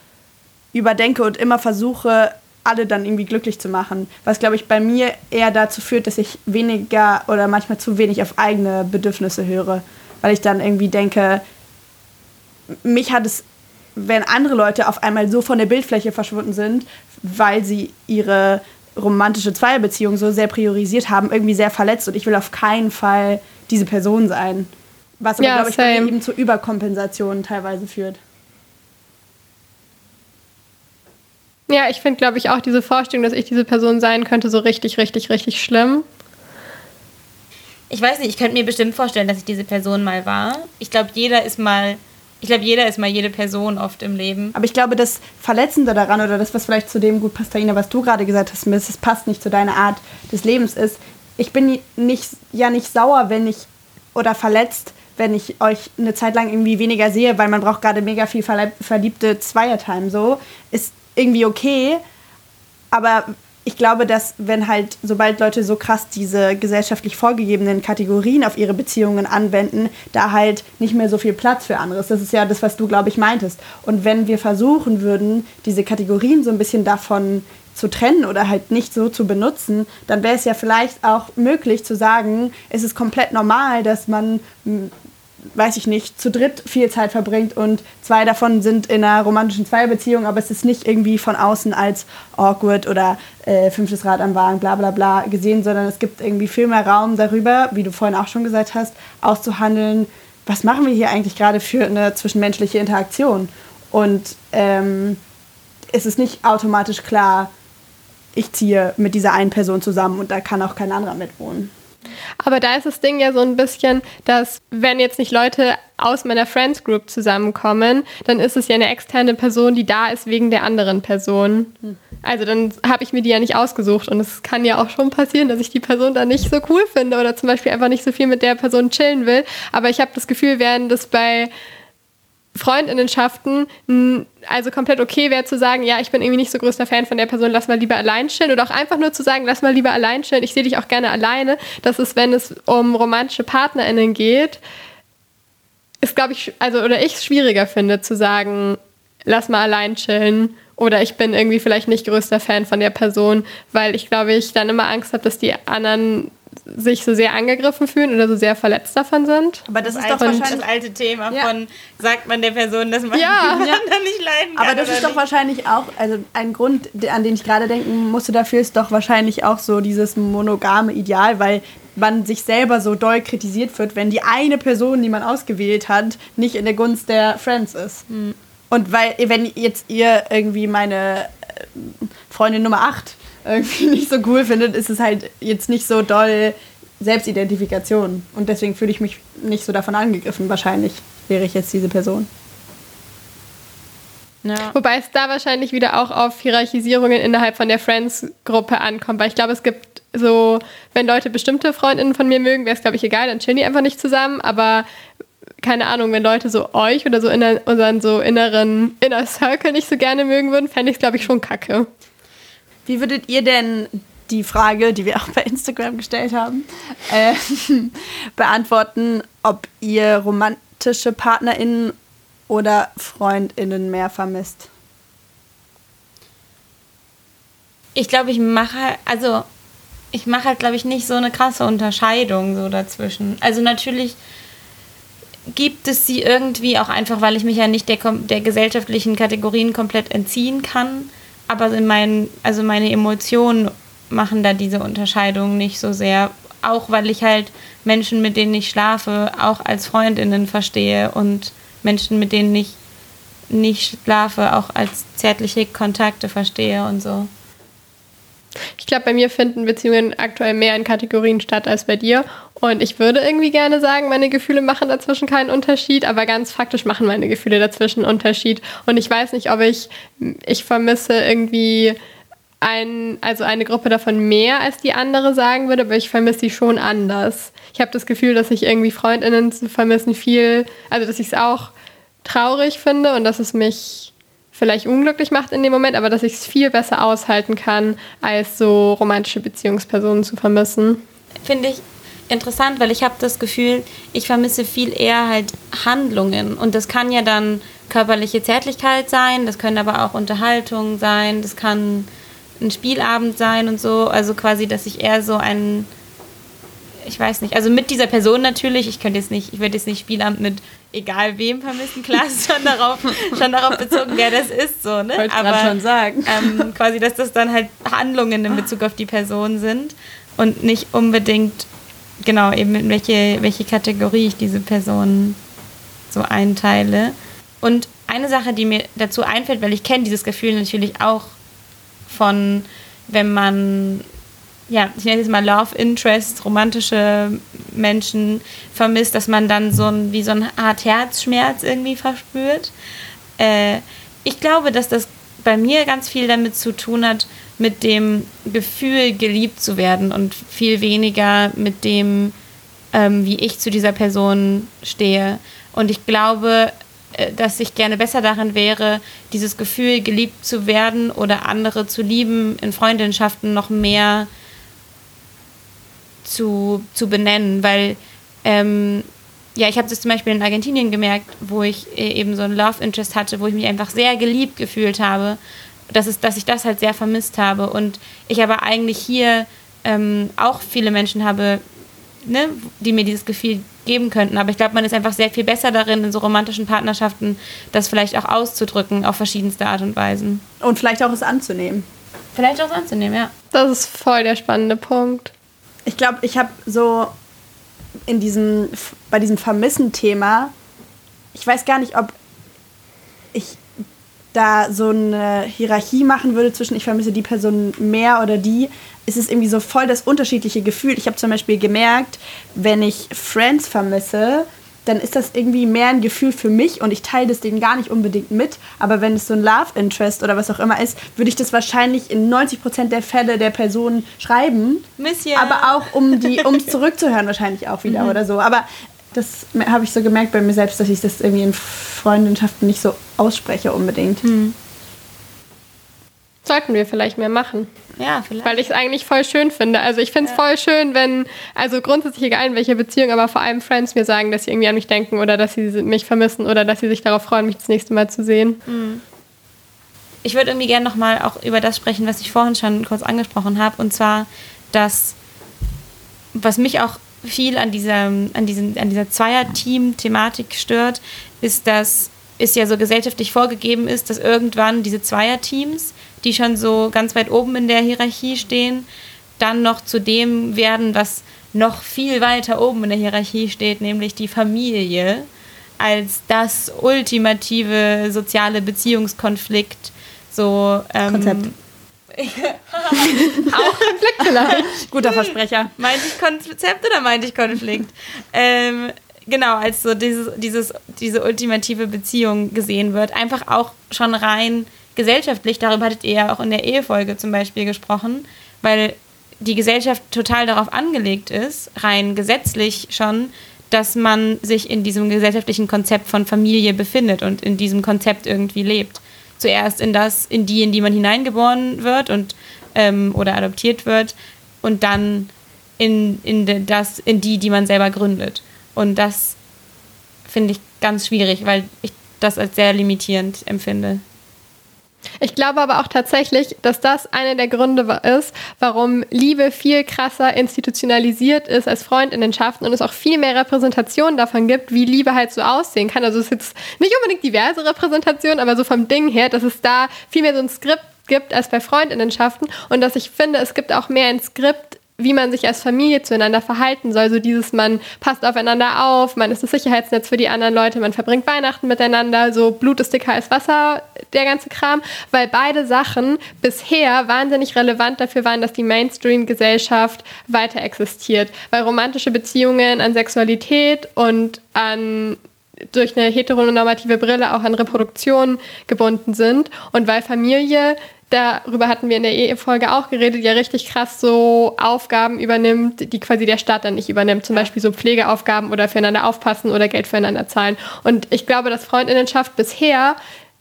überdenke und immer versuche, alle dann irgendwie glücklich zu machen. Was, glaube ich, bei mir eher dazu führt, dass ich weniger oder manchmal zu wenig auf eigene Bedürfnisse höre. Weil ich dann irgendwie denke, mich hat es, wenn andere Leute auf einmal so von der Bildfläche verschwunden sind, weil sie ihre romantische Zweierbeziehung so sehr priorisiert haben, irgendwie sehr verletzt und ich will auf keinen Fall diese Person sein. Was aber, Ja, glaube ich, bei eben zu Überkompensationen teilweise führt. Ja, ich finde, glaube ich, auch diese Vorstellung, dass ich diese Person sein könnte, so richtig, richtig, richtig schlimm. Ich weiß nicht, ich könnte mir bestimmt vorstellen, dass ich diese Person mal war. Ich glaube, jeder ist mal, ich glaube, jeder ist mal jede Person oft im Leben. Aber ich glaube, das Verletzende daran oder das, was vielleicht zu dem gut passt, Taina, was du gerade gesagt hast, Miss, es passt nicht zu deiner Art des Lebens ist, ich bin nicht, ja nicht sauer, wenn ich oder verletzt, wenn ich euch eine Zeit lang irgendwie weniger sehe, weil man braucht gerade mega viel verliebte Zweiertime so. Ist irgendwie okay, aber ich glaube, dass wenn halt, sobald Leute so krass diese gesellschaftlich vorgegebenen Kategorien auf ihre Beziehungen anwenden, da halt nicht mehr so viel Platz für anderes. Das ist ja das, was du, glaube ich, meintest. Und wenn wir versuchen würden, diese Kategorien so ein bisschen davon zu trennen oder halt nicht so zu benutzen, dann wäre es ja vielleicht auch möglich zu sagen, es ist komplett normal, dass man weiß ich nicht, zu dritt viel Zeit verbringt und zwei davon sind in einer romantischen Zweierbeziehung, aber es ist nicht irgendwie von außen als awkward oder äh, fünftes Rad am Wagen, bla bla bla gesehen, sondern es gibt irgendwie viel mehr Raum darüber, wie du vorhin auch schon gesagt hast, auszuhandeln, was machen wir hier eigentlich gerade für eine zwischenmenschliche Interaktion. Und ähm, es ist nicht automatisch klar, ich ziehe mit dieser einen Person zusammen und da kann auch kein anderer mitwohnen. Aber da ist das Ding ja so ein bisschen, dass wenn jetzt nicht Leute aus meiner Friends Group zusammenkommen, dann ist es ja eine externe Person, die da ist wegen der anderen Person. Also dann habe ich mir die ja nicht ausgesucht und es kann ja auch schon passieren, dass ich die Person dann nicht so cool finde oder zum Beispiel einfach nicht so viel mit der Person chillen will. Aber ich habe das Gefühl, während das bei Freundinnenschaften also komplett okay wäre zu sagen, ja, ich bin irgendwie nicht so größter Fan von der Person, lass mal lieber allein chillen oder auch einfach nur zu sagen, lass mal lieber allein chillen, ich sehe dich auch gerne alleine. Das ist, wenn es um romantische PartnerInnen geht, ist, glaube ich, also oder ich es schwieriger finde zu sagen, lass mal allein chillen oder ich bin irgendwie vielleicht nicht größter Fan von der Person, weil ich glaube, ich dann immer Angst habe, dass die anderen sich so sehr angegriffen fühlen oder so sehr verletzt davon sind. Aber das, Das, ist doch wahrscheinlich. das alte Thema Ja. von, sagt man der Person, dass man Ja. jemanden nicht leiden kann. Aber das ist doch nicht. wahrscheinlich auch, also ein Grund, an den ich gerade denken musste dafür, ist doch wahrscheinlich auch so dieses monogame Ideal, weil man sich selber so doll kritisiert wird, wenn die eine Person, die man ausgewählt hat, nicht in der Gunst der Friends ist. Und weil, wenn jetzt ihr irgendwie meine äh, Freundin Nummer 8 irgendwie nicht so cool findet, ist es halt jetzt nicht so doll Selbstidentifikation. Und deswegen fühle ich mich nicht so davon angegriffen. Wahrscheinlich wäre ich jetzt diese Person. Ja. Wobei es da wahrscheinlich wieder auch auf Hierarchisierungen innerhalb von der Friends-Gruppe ankommt. Weil ich glaube, es gibt so, wenn Leute bestimmte Freundinnen von mir mögen, wäre es, glaube ich, egal, dann chillen die einfach nicht zusammen. Aber keine Ahnung, wenn Leute so euch oder so in unseren so inneren Inner Circle nicht so gerne mögen würden, fände ich es, glaube ich, schon kacke. Wie würdet ihr denn die Frage, die wir auch bei Instagram gestellt haben, äh, beantworten, ob ihr romantische PartnerInnen oder FreundInnen mehr vermisst? Ich glaube, ich mache also ich mache halt, glaube ich, nicht so eine krasse Unterscheidung so dazwischen. Also natürlich gibt es sie irgendwie auch einfach, weil ich mich ja nicht der, der gesellschaftlichen Kategorien komplett entziehen kann. Aber in meinen, also meine Emotionen machen da diese Unterscheidung nicht so sehr. Auch weil ich halt Menschen, mit denen ich schlafe, auch als Freundinnen verstehe und Menschen, mit denen ich nicht schlafe, auch als zärtliche Kontakte verstehe und so. Ich glaube, bei mir finden Beziehungen aktuell mehr in Kategorien statt als bei dir. Und ich würde irgendwie gerne sagen, meine Gefühle machen dazwischen keinen Unterschied, aber ganz faktisch machen meine Gefühle dazwischen Unterschied. Und ich weiß nicht, ob ich, ich vermisse irgendwie ein, also eine Gruppe davon mehr als die andere sagen würde, aber ich vermisse sie schon anders. Ich habe das Gefühl, dass ich irgendwie Freundinnen zu vermissen viel, also dass ich es auch traurig finde und dass es mich vielleicht unglücklich macht in dem Moment, aber dass ich es viel besser aushalten kann, als so romantische Beziehungspersonen zu vermissen. Finde ich interessant, weil ich habe das Gefühl, ich vermisse viel eher halt Handlungen. Und das kann ja dann körperliche Zärtlichkeit sein, das können aber auch Unterhaltungen sein, das kann ein Spielabend sein und so. Also quasi, dass ich eher so ein, ich weiß nicht, also mit dieser Person natürlich, ich könnte jetzt nicht, ich würde jetzt nicht Spielabend mit egal wem vermissen, klar, ist schon darauf, schon darauf bezogen, wer das ist, so, ne? Wollte grad schon sagen. Ähm, quasi, dass das dann halt Handlungen in Bezug auf die Person sind und nicht unbedingt, genau, eben in welche, welche Kategorie ich diese Person so einteile. Und eine Sache, die mir dazu einfällt, weil ich kenne dieses Gefühl natürlich auch von, wenn man, ja, ich nenne es mal Love Interest, romantische Menschen vermisst, dass man dann so ein, wie so ein Art Herzschmerz irgendwie verspürt. Äh, ich glaube, dass das bei mir ganz viel damit zu tun hat, mit dem Gefühl, geliebt zu werden und viel weniger mit dem, ähm, wie ich zu dieser Person stehe. Und ich glaube, äh, dass ich gerne besser darin wäre, dieses Gefühl, geliebt zu werden oder andere zu lieben, in Freundschaften noch mehr zu, zu benennen, weil ähm, ja, ich habe das zum Beispiel in Argentinien gemerkt, wo ich äh, eben so ein Love Interest hatte, wo ich mich einfach sehr geliebt gefühlt habe, dass, es, dass ich das halt sehr vermisst habe und ich aber eigentlich hier ähm, auch viele Menschen habe, ne, die mir dieses Gefühl geben könnten. Aber ich glaube, man ist einfach sehr viel besser darin, in so romantischen Partnerschaften das vielleicht auch auszudrücken auf verschiedenste Art und Weisen. Und vielleicht auch es anzunehmen. Vielleicht auch anzunehmen, ja. Das ist voll der spannende Punkt. Ich glaube, ich habe so in diesem, bei diesem Vermissen-Thema, ich weiß gar nicht, ob ich da so eine Hierarchie machen würde zwischen ich vermisse die Person mehr oder die, ist es irgendwie so voll das unterschiedliche Gefühl. Ich habe zum Beispiel gemerkt, wenn ich Friends vermisse, dann ist das irgendwie mehr ein Gefühl für mich und ich teile das denen gar nicht unbedingt mit. Aber wenn es so ein Love Interest oder was auch immer ist, würde ich das wahrscheinlich in 90% der Fälle der Person schreiben. Monsieur. Aber auch um die, um es zurückzuhören wahrscheinlich auch wieder oder so. Aber das habe ich so gemerkt bei mir selbst, dass ich das irgendwie in Freundschaften nicht so ausspreche unbedingt. Sollten wir vielleicht mehr machen. Ja, vielleicht. Weil ich es eigentlich voll schön finde. Also ich finde es voll schön, wenn, also grundsätzlich egal in welcher Beziehung, aber vor allem Friends mir sagen, dass sie irgendwie an mich denken oder dass sie mich vermissen oder dass sie sich darauf freuen, mich das nächste Mal zu sehen. ich würde irgendwie gerne nochmal auch über das sprechen, was ich vorhin schon kurz angesprochen habe, und zwar, dass was mich auch viel an dieser, an an dieser Zweierteam-Thematik stört, ist, dass es ja so gesellschaftlich vorgegeben ist, dass irgendwann diese Zweierteams, die schon so ganz weit oben in der Hierarchie stehen, dann noch zu dem werden, was noch viel weiter oben in der Hierarchie steht, nämlich die Familie als das ultimative soziale Beziehungskonflikt. So, ähm, Konzept. Auch Konflikt vielleicht. Guter Versprecher. Meinte ich Konzept oder meinte ich Konflikt? ähm, genau, als so dieses, dieses, diese ultimative Beziehung gesehen wird. Einfach auch schon rein gesellschaftlich, darüber hattet ihr ja auch in der Ehefolge zum Beispiel gesprochen, weil die Gesellschaft total darauf angelegt ist, rein gesetzlich schon, dass man sich in diesem gesellschaftlichen Konzept von Familie befindet und in diesem Konzept irgendwie lebt. Zuerst in das, in die, in die man hineingeboren wird und ähm, oder adoptiert wird und dann in, in das, in die, die man selber gründet. Und das finde ich ganz schwierig, weil ich das als sehr limitierend empfinde. Ich glaube aber auch tatsächlich, dass das einer der Gründe ist, warum Liebe viel krasser institutionalisiert ist als Freundinnenschaften und es auch viel mehr Repräsentation davon gibt, wie Liebe halt so aussehen kann. Also es ist jetzt nicht unbedingt diverse Repräsentation, aber so vom Ding her, dass es da viel mehr so ein Skript gibt als bei Freundinnenschaften und dass ich finde, es gibt auch mehr ein Skript wie man sich als Familie zueinander verhalten soll. So dieses, man passt aufeinander auf, man ist das Sicherheitsnetz für die anderen Leute, man verbringt Weihnachten miteinander, so Blut ist dicker als Wasser, der ganze Kram, weil beide Sachen bisher wahnsinnig relevant dafür waren, dass die Mainstream-Gesellschaft weiter existiert. Weil romantische Beziehungen an Sexualität und an durch eine heteronormative Brille auch an Reproduktion gebunden sind und weil Familie darüber hatten wir in der Ehefolge auch geredet, ja richtig krass so Aufgaben übernimmt, die quasi der Staat dann nicht übernimmt. Zum Beispiel so Pflegeaufgaben oder füreinander aufpassen oder Geld füreinander zahlen. Und ich glaube, dass Freundinnenschaft bisher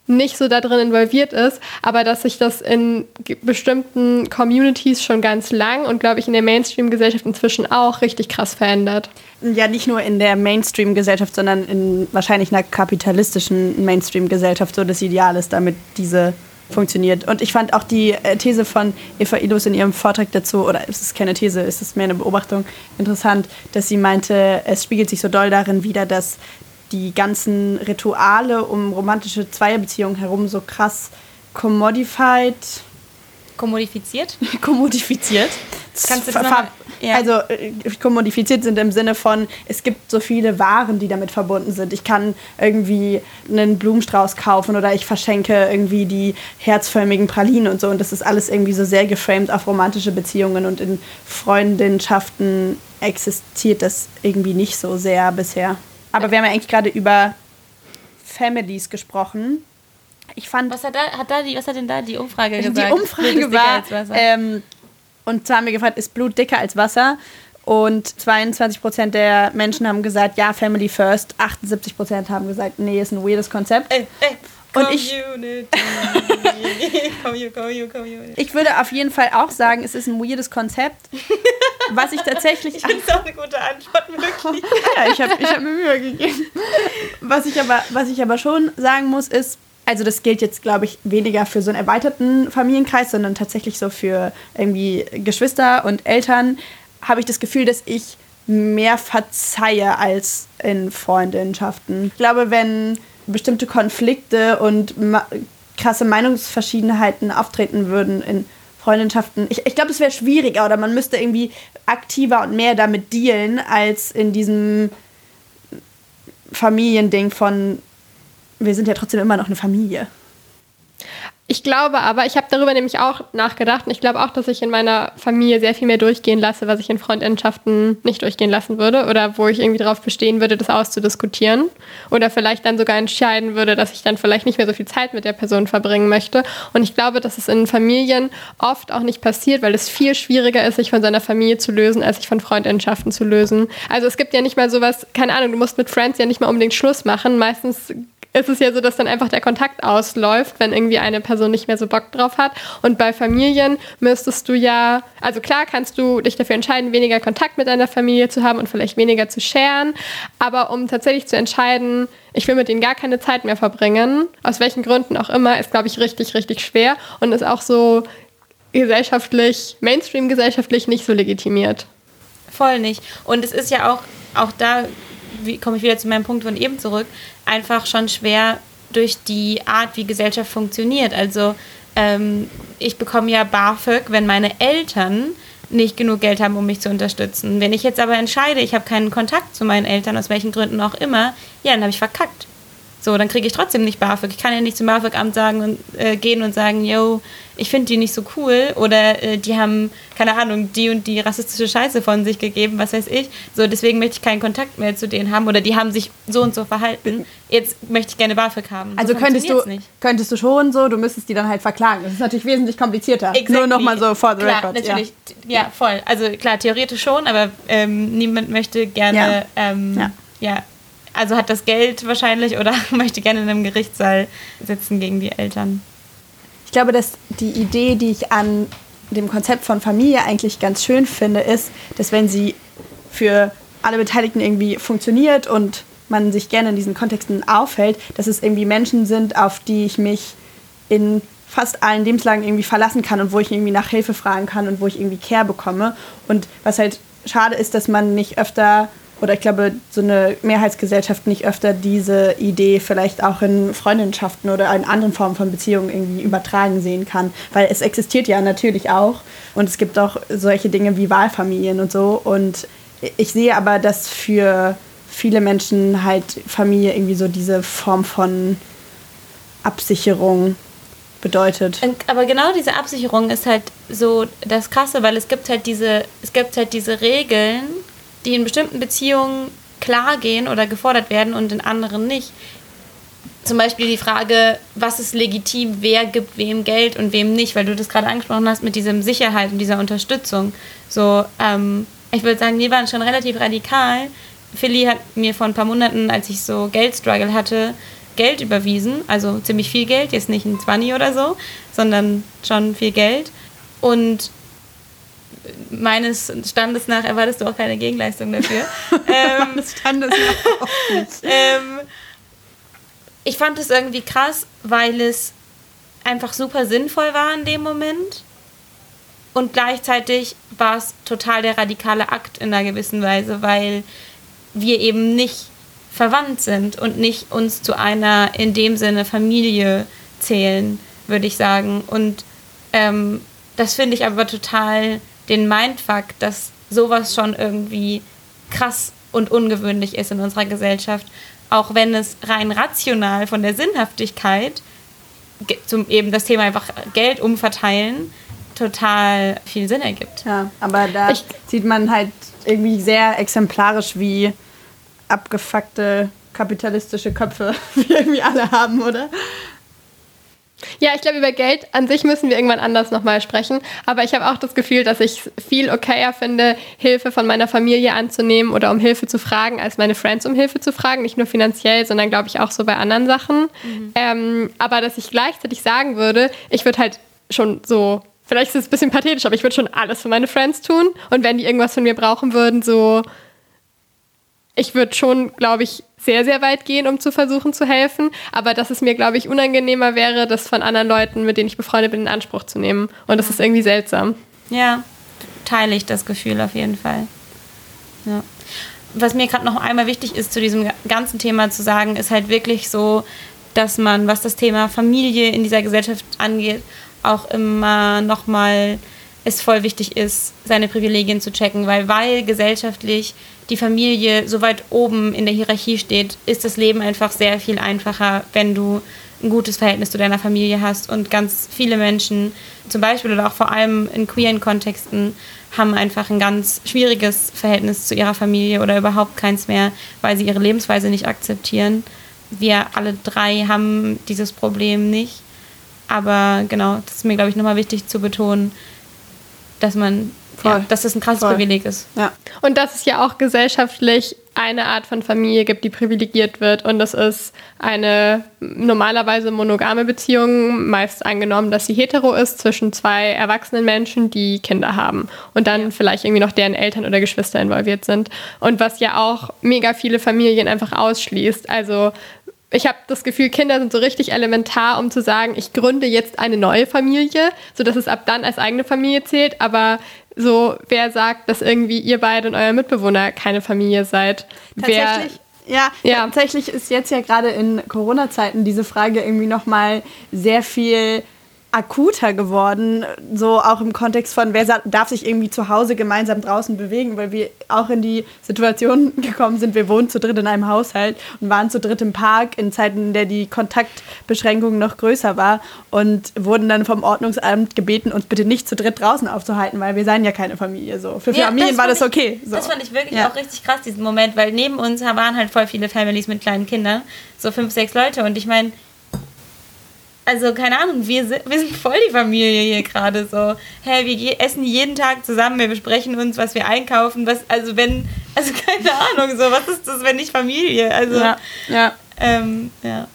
nicht so da drin involviert ist, aber dass sich das in bestimmten Communities schon ganz lang und glaube ich in der Mainstream-Gesellschaft inzwischen auch richtig krass verändert. Ja, nicht nur in der Mainstream-Gesellschaft, sondern in wahrscheinlich einer kapitalistischen Mainstream-Gesellschaft so das Ideal ist, damit diese funktioniert. Und ich fand auch die äh, These von Eva Ilus in ihrem Vortrag dazu, oder es ist keine These, es ist mehr eine Beobachtung, interessant, dass sie meinte, es spiegelt sich so doll darin wider, dass die ganzen Rituale um romantische Zweierbeziehungen herum so krass commodified Kommodifiziert? kommodifiziert. Kannst du mal- ja. Also äh, kommodifiziert sind im Sinne von, es gibt so viele Waren, die damit verbunden sind. Ich kann irgendwie einen Blumenstrauß kaufen oder ich verschenke irgendwie die herzförmigen Pralinen und so. Und das ist alles irgendwie so sehr geframed auf romantische Beziehungen und in Freundschaften existiert das irgendwie nicht so sehr bisher. Aber wir haben ja eigentlich gerade über Families gesprochen. Ich fand Was hat, da, hat, da die, was hat denn da die Umfrage gesagt? die Blut ist Umfrage war, ähm, und zwar haben wir gefragt, ist Blut dicker als Wasser? Und 22% der Menschen haben gesagt, ja, Family First. 78% haben gesagt, nee, ist ein weirdes Konzept. ey, ey, und ich-. Ich würde auf jeden Fall auch sagen, es ist ein weirdes Konzept. Was ich tatsächlich... Ich finde es auch eine gute Antwort, wirklich. ja, ich habe ich hab mir Mühe gegeben. Was ich, aber, was ich aber schon sagen muss, ist, also das gilt jetzt, glaube ich, weniger für so einen erweiterten Familienkreis, sondern tatsächlich so für irgendwie Geschwister und Eltern, habe ich das Gefühl, dass ich mehr verzeihe als in Freundschaften. Ich glaube, wenn bestimmte Konflikte und krasse Meinungsverschiedenheiten auftreten würden in Freundschaften, ich, ich glaube, es wäre schwieriger oder man müsste irgendwie aktiver und mehr damit dealen, als in diesem Familiending von, wir sind ja trotzdem immer noch eine Familie. Ich glaube aber, ich habe darüber nämlich auch nachgedacht und ich glaube auch, dass ich in meiner Familie sehr viel mehr durchgehen lasse, was ich in Freundschaften nicht durchgehen lassen würde oder wo ich irgendwie darauf bestehen würde, das auszudiskutieren oder vielleicht dann sogar entscheiden würde, dass ich dann vielleicht nicht mehr so viel Zeit mit der Person verbringen möchte. Und ich glaube, dass es in Familien oft auch nicht passiert, weil es viel schwieriger ist, sich von seiner Familie zu lösen, als sich von Freundschaften zu lösen. Also es gibt ja nicht mal sowas, keine Ahnung, du musst mit Friends ja nicht mal unbedingt Schluss machen. Meistens ist es ja so, dass dann einfach der Kontakt ausläuft, wenn irgendwie eine Person nicht mehr so Bock drauf hat. Und bei Familien müsstest du ja, also klar kannst du dich dafür entscheiden, weniger Kontakt mit deiner Familie zu haben und vielleicht weniger zu scheren. Aber um tatsächlich zu entscheiden, ich will mit denen gar keine Zeit mehr verbringen, aus welchen Gründen auch immer, ist, glaube ich, richtig, richtig schwer und ist auch so gesellschaftlich, Mainstream-gesellschaftlich nicht so legitimiert. voll nicht. Und es ist ja auch, auch da wie, komme ich wieder zu meinem Punkt von eben zurück, einfach schon schwer durch die Art, wie Gesellschaft funktioniert. Also ähm, ich bekomme ja BAföG, wenn meine Eltern nicht genug Geld haben, um mich zu unterstützen. Wenn ich jetzt aber entscheide, ich habe keinen Kontakt zu meinen Eltern, aus welchen Gründen auch immer, ja, dann habe ich verkackt. So, dann kriege ich trotzdem nicht BAföG. Ich kann ja nicht zum BAföG-Amt sagen und äh, gehen und sagen, yo, ich finde die nicht so cool oder äh, die haben, keine Ahnung, die und die rassistische Scheiße von sich gegeben, was weiß ich. So, deswegen möchte ich keinen Kontakt mehr zu denen haben oder die haben sich so und so verhalten. Jetzt möchte ich gerne BAföG haben. Also so könntest du, nicht. könntest du schon so, du müsstest die dann halt verklagen. Das ist natürlich wesentlich komplizierter. Exactly. Nur nochmal so for the klar, record. Natürlich, ja. ja. voll. Also klar, theoretisch schon, aber ähm, niemand möchte gerne ja. Ähm, ja. ja also hat das Geld wahrscheinlich oder möchte gerne in einem Gerichtssaal sitzen gegen die Eltern. Ich glaube, dass die Idee, die ich an dem Konzept von Familie eigentlich ganz schön finde, ist, dass wenn sie für alle Beteiligten irgendwie funktioniert und man sich gerne in diesen Kontexten aufhält, dass es irgendwie Menschen sind, auf die ich mich in fast allen Lebenslagen irgendwie verlassen kann und wo ich irgendwie nach Hilfe fragen kann und wo ich irgendwie Care bekomme. Und was halt schade ist, dass man nicht öfter oder ich glaube, so eine Mehrheitsgesellschaft nicht öfter diese Idee vielleicht auch in Freundschaften oder in anderen Formen von Beziehungen irgendwie übertragen sehen kann. Weil es existiert ja natürlich auch und es gibt auch solche Dinge wie Wahlfamilien und so. Und ich sehe aber, dass für viele Menschen halt Familie irgendwie so diese Form von Absicherung bedeutet. Aber genau diese Absicherung ist halt so das Krasse, weil es gibt halt diese, es gibt halt diese Regeln, die in bestimmten Beziehungen klar gehen oder gefordert werden und in anderen nicht. Zum Beispiel die Frage, was ist legitim, wer gibt wem Geld und wem nicht, weil du das gerade angesprochen hast mit diesem Sicherheit und dieser Unterstützung. So, ähm, ich würde sagen, die waren schon relativ radikal. Philly hat mir vor ein paar Monaten, als ich so Geldstruggle hatte, Geld überwiesen, also ziemlich viel Geld, jetzt nicht ein 20 oder so, sondern schon viel Geld. Und meines Standes nach erwartest du auch keine Gegenleistung dafür. ähm, meines Standes nach auch nicht. ähm, ich fand es irgendwie krass, weil es einfach super sinnvoll war in dem Moment. Und gleichzeitig war es total der radikale Akt in einer gewissen Weise, weil wir eben nicht verwandt sind und nicht uns zu einer in dem Sinne Familie zählen, würde ich sagen. Und ähm, das finde ich aber total den Mindfuck, dass sowas schon irgendwie krass und ungewöhnlich ist in unserer Gesellschaft, auch wenn es rein rational von der Sinnhaftigkeit zum eben das Thema einfach Geld umverteilen total viel Sinn ergibt. Ja, aber da ich, sieht man halt irgendwie sehr exemplarisch, wie abgefuckte kapitalistische Köpfe wir irgendwie alle haben, oder? Ja, ich glaube, über Geld an sich müssen wir irgendwann anders nochmal sprechen. Aber ich habe auch das Gefühl, dass ich es viel okayer finde, Hilfe von meiner Familie anzunehmen oder um Hilfe zu fragen, als meine Friends um Hilfe zu fragen. Nicht nur finanziell, sondern glaube ich auch so bei anderen Sachen. Mhm. Ähm, aber dass ich gleichzeitig sagen würde, ich würde halt schon so, vielleicht ist es ein bisschen pathetisch, aber ich würde schon alles für meine Friends tun. Und wenn die irgendwas von mir brauchen würden, so, ich würde schon, glaube ich, sehr, sehr weit gehen, um zu versuchen zu helfen. Aber dass es mir, glaube ich, unangenehmer wäre, das von anderen Leuten, mit denen ich befreundet bin, in Anspruch zu nehmen. Und das ist irgendwie seltsam. Ja, teile ich das Gefühl auf jeden Fall. Ja. Was mir gerade noch einmal wichtig ist, zu diesem ganzen Thema zu sagen, ist halt wirklich so, dass man, was das Thema Familie in dieser Gesellschaft angeht, auch immer nochmal es voll wichtig ist, seine Privilegien zu checken, weil weil gesellschaftlich die Familie so weit oben in der Hierarchie steht, ist das Leben einfach sehr viel einfacher, wenn du ein gutes Verhältnis zu deiner Familie hast. Und ganz viele Menschen, zum Beispiel oder auch vor allem in queeren Kontexten, haben einfach ein ganz schwieriges Verhältnis zu ihrer Familie oder überhaupt keins mehr, weil sie ihre Lebensweise nicht akzeptieren. Wir alle drei haben dieses Problem nicht. Aber genau, das ist mir, glaube ich, nochmal wichtig zu betonen, dass man ja, dass das ein krasses Voll. Privileg ist. Ja. Und dass es ja auch gesellschaftlich eine Art von Familie gibt, die privilegiert wird. Und das ist eine normalerweise monogame Beziehung, meist angenommen, dass sie hetero ist, zwischen zwei erwachsenen Menschen, die Kinder haben. Und dann ja. vielleicht irgendwie noch deren Eltern oder Geschwister involviert sind. Und was ja auch mega viele Familien einfach ausschließt. Also ich habe das Gefühl, Kinder sind so richtig elementar, um zu sagen, ich gründe jetzt eine neue Familie, sodass es ab dann als eigene Familie zählt. Aber so, wer sagt, dass irgendwie ihr beide und euer Mitbewohner keine Familie seid? Tatsächlich. Wer, ja, Ja. tatsächlich ist jetzt ja gerade in Corona-Zeiten diese Frage irgendwie nochmal sehr viel akuter geworden, so auch im Kontext von, wer darf sich irgendwie zu Hause gemeinsam draußen bewegen, weil wir auch in die Situation gekommen sind, wir wohnen zu dritt in einem Haushalt und waren zu dritt im Park in Zeiten, in der die Kontaktbeschränkung noch größer war und wurden dann vom Ordnungsamt gebeten, uns bitte nicht zu dritt draußen aufzuhalten, weil wir seien ja keine Familie. So. Für Ja, Familien war fand das ich- okay. So. Das fand ich wirklich Ja. auch richtig krass, diesen Moment, weil neben uns waren halt voll viele Families mit kleinen Kindern, so fünf, sechs Leute. Und ich meine, also keine Ahnung, wir sind, wir sind voll die Familie hier gerade so. Hey, wir essen jeden Tag zusammen, wir besprechen uns, was wir einkaufen, was, also wenn, also keine Ahnung, so, was ist das, wenn nicht Familie? Also, ja. ja. ähm, ja.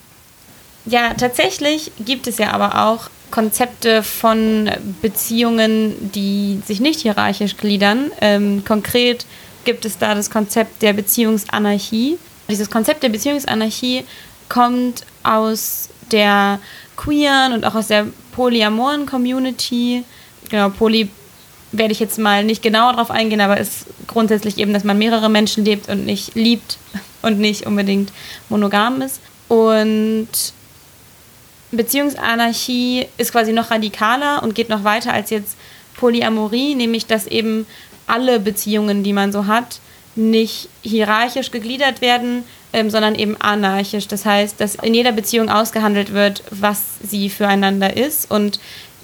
Ja, tatsächlich gibt es ja aber auch Konzepte von Beziehungen, die sich nicht hierarchisch gliedern. Ähm, konkret gibt es da das Konzept der Beziehungsanarchie. Dieses Konzept der Beziehungsanarchie kommt aus der queeren und auch aus der polyamoren Community. Genau, Poly werde ich jetzt mal nicht genauer drauf eingehen, aber ist grundsätzlich eben, dass man mehrere Menschen lebt und nicht liebt und nicht unbedingt monogam ist. Und Beziehungsanarchie ist quasi noch radikaler und geht noch weiter als jetzt Polyamorie, nämlich dass eben alle Beziehungen, die man so hat, nicht hierarchisch gegliedert werden, ähm, sondern eben anarchisch. Das heißt, dass in jeder Beziehung ausgehandelt wird, was sie füreinander ist. Und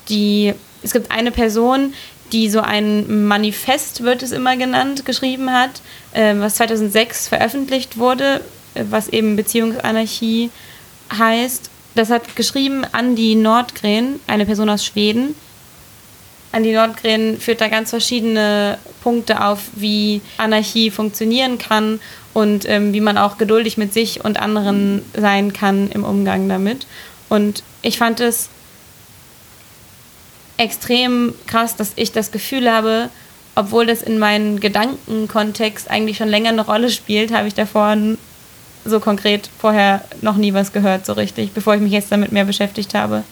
die, es gibt eine Person, die so ein Manifest, wird es immer genannt, geschrieben hat, ähm, was 2006 veröffentlicht wurde, äh, was eben Beziehungsanarchie heißt. Das hat geschrieben Andi Nordgren, eine Person aus Schweden. Andi Nordgren führt da ganz verschiedene Punkte auf, wie Anarchie funktionieren kann und ähm, wie man auch geduldig mit sich und anderen sein kann im Umgang damit. Und ich fand es extrem krass, dass ich das Gefühl habe, obwohl das in meinem Gedankenkontext eigentlich schon länger eine Rolle spielt, habe ich davor so konkret vorher noch nie was gehört, so richtig, bevor ich mich jetzt damit mehr beschäftigt habe.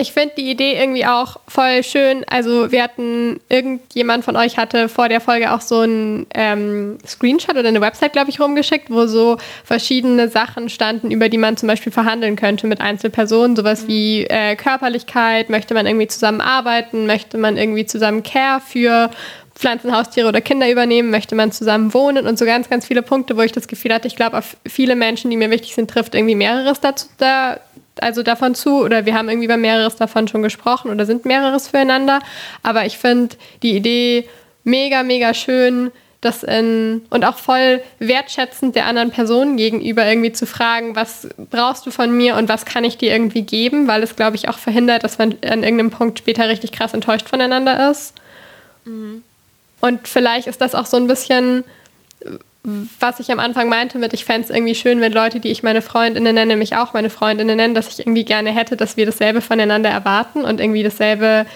Ich finde die Idee irgendwie auch voll schön. Also wir hatten, irgendjemand von euch hatte vor der Folge auch so einen ähm, Screenshot oder eine Website, glaube ich, rumgeschickt, wo so verschiedene Sachen standen, über die man zum Beispiel verhandeln könnte mit Einzelpersonen. Sowas wie äh, Körperlichkeit, möchte man irgendwie zusammenarbeiten, möchte man irgendwie zusammen Care für Pflanzen, Haustiere oder Kinder übernehmen, möchte man zusammen wohnen und so ganz, ganz viele Punkte, wo ich das Gefühl hatte, ich glaube, auf viele Menschen, die mir wichtig sind, trifft irgendwie mehreres dazu, da, also davon zu oder wir haben irgendwie über mehreres davon schon gesprochen oder sind mehreres füreinander. Aber ich finde die Idee mega, mega schön, das in, und auch voll wertschätzend der anderen Person gegenüber irgendwie zu fragen, was brauchst du von mir und was kann ich dir irgendwie geben, weil es, glaube ich, auch verhindert, dass man an irgendeinem Punkt später richtig krass enttäuscht voneinander ist. Und vielleicht ist das auch so ein bisschen, was ich am Anfang meinte mit, ich fände es irgendwie schön, wenn Leute, die ich meine Freundinnen nenne, mich auch meine Freundinnen nennen, dass ich irgendwie gerne hätte, dass wir dasselbe voneinander erwarten und irgendwie dasselbe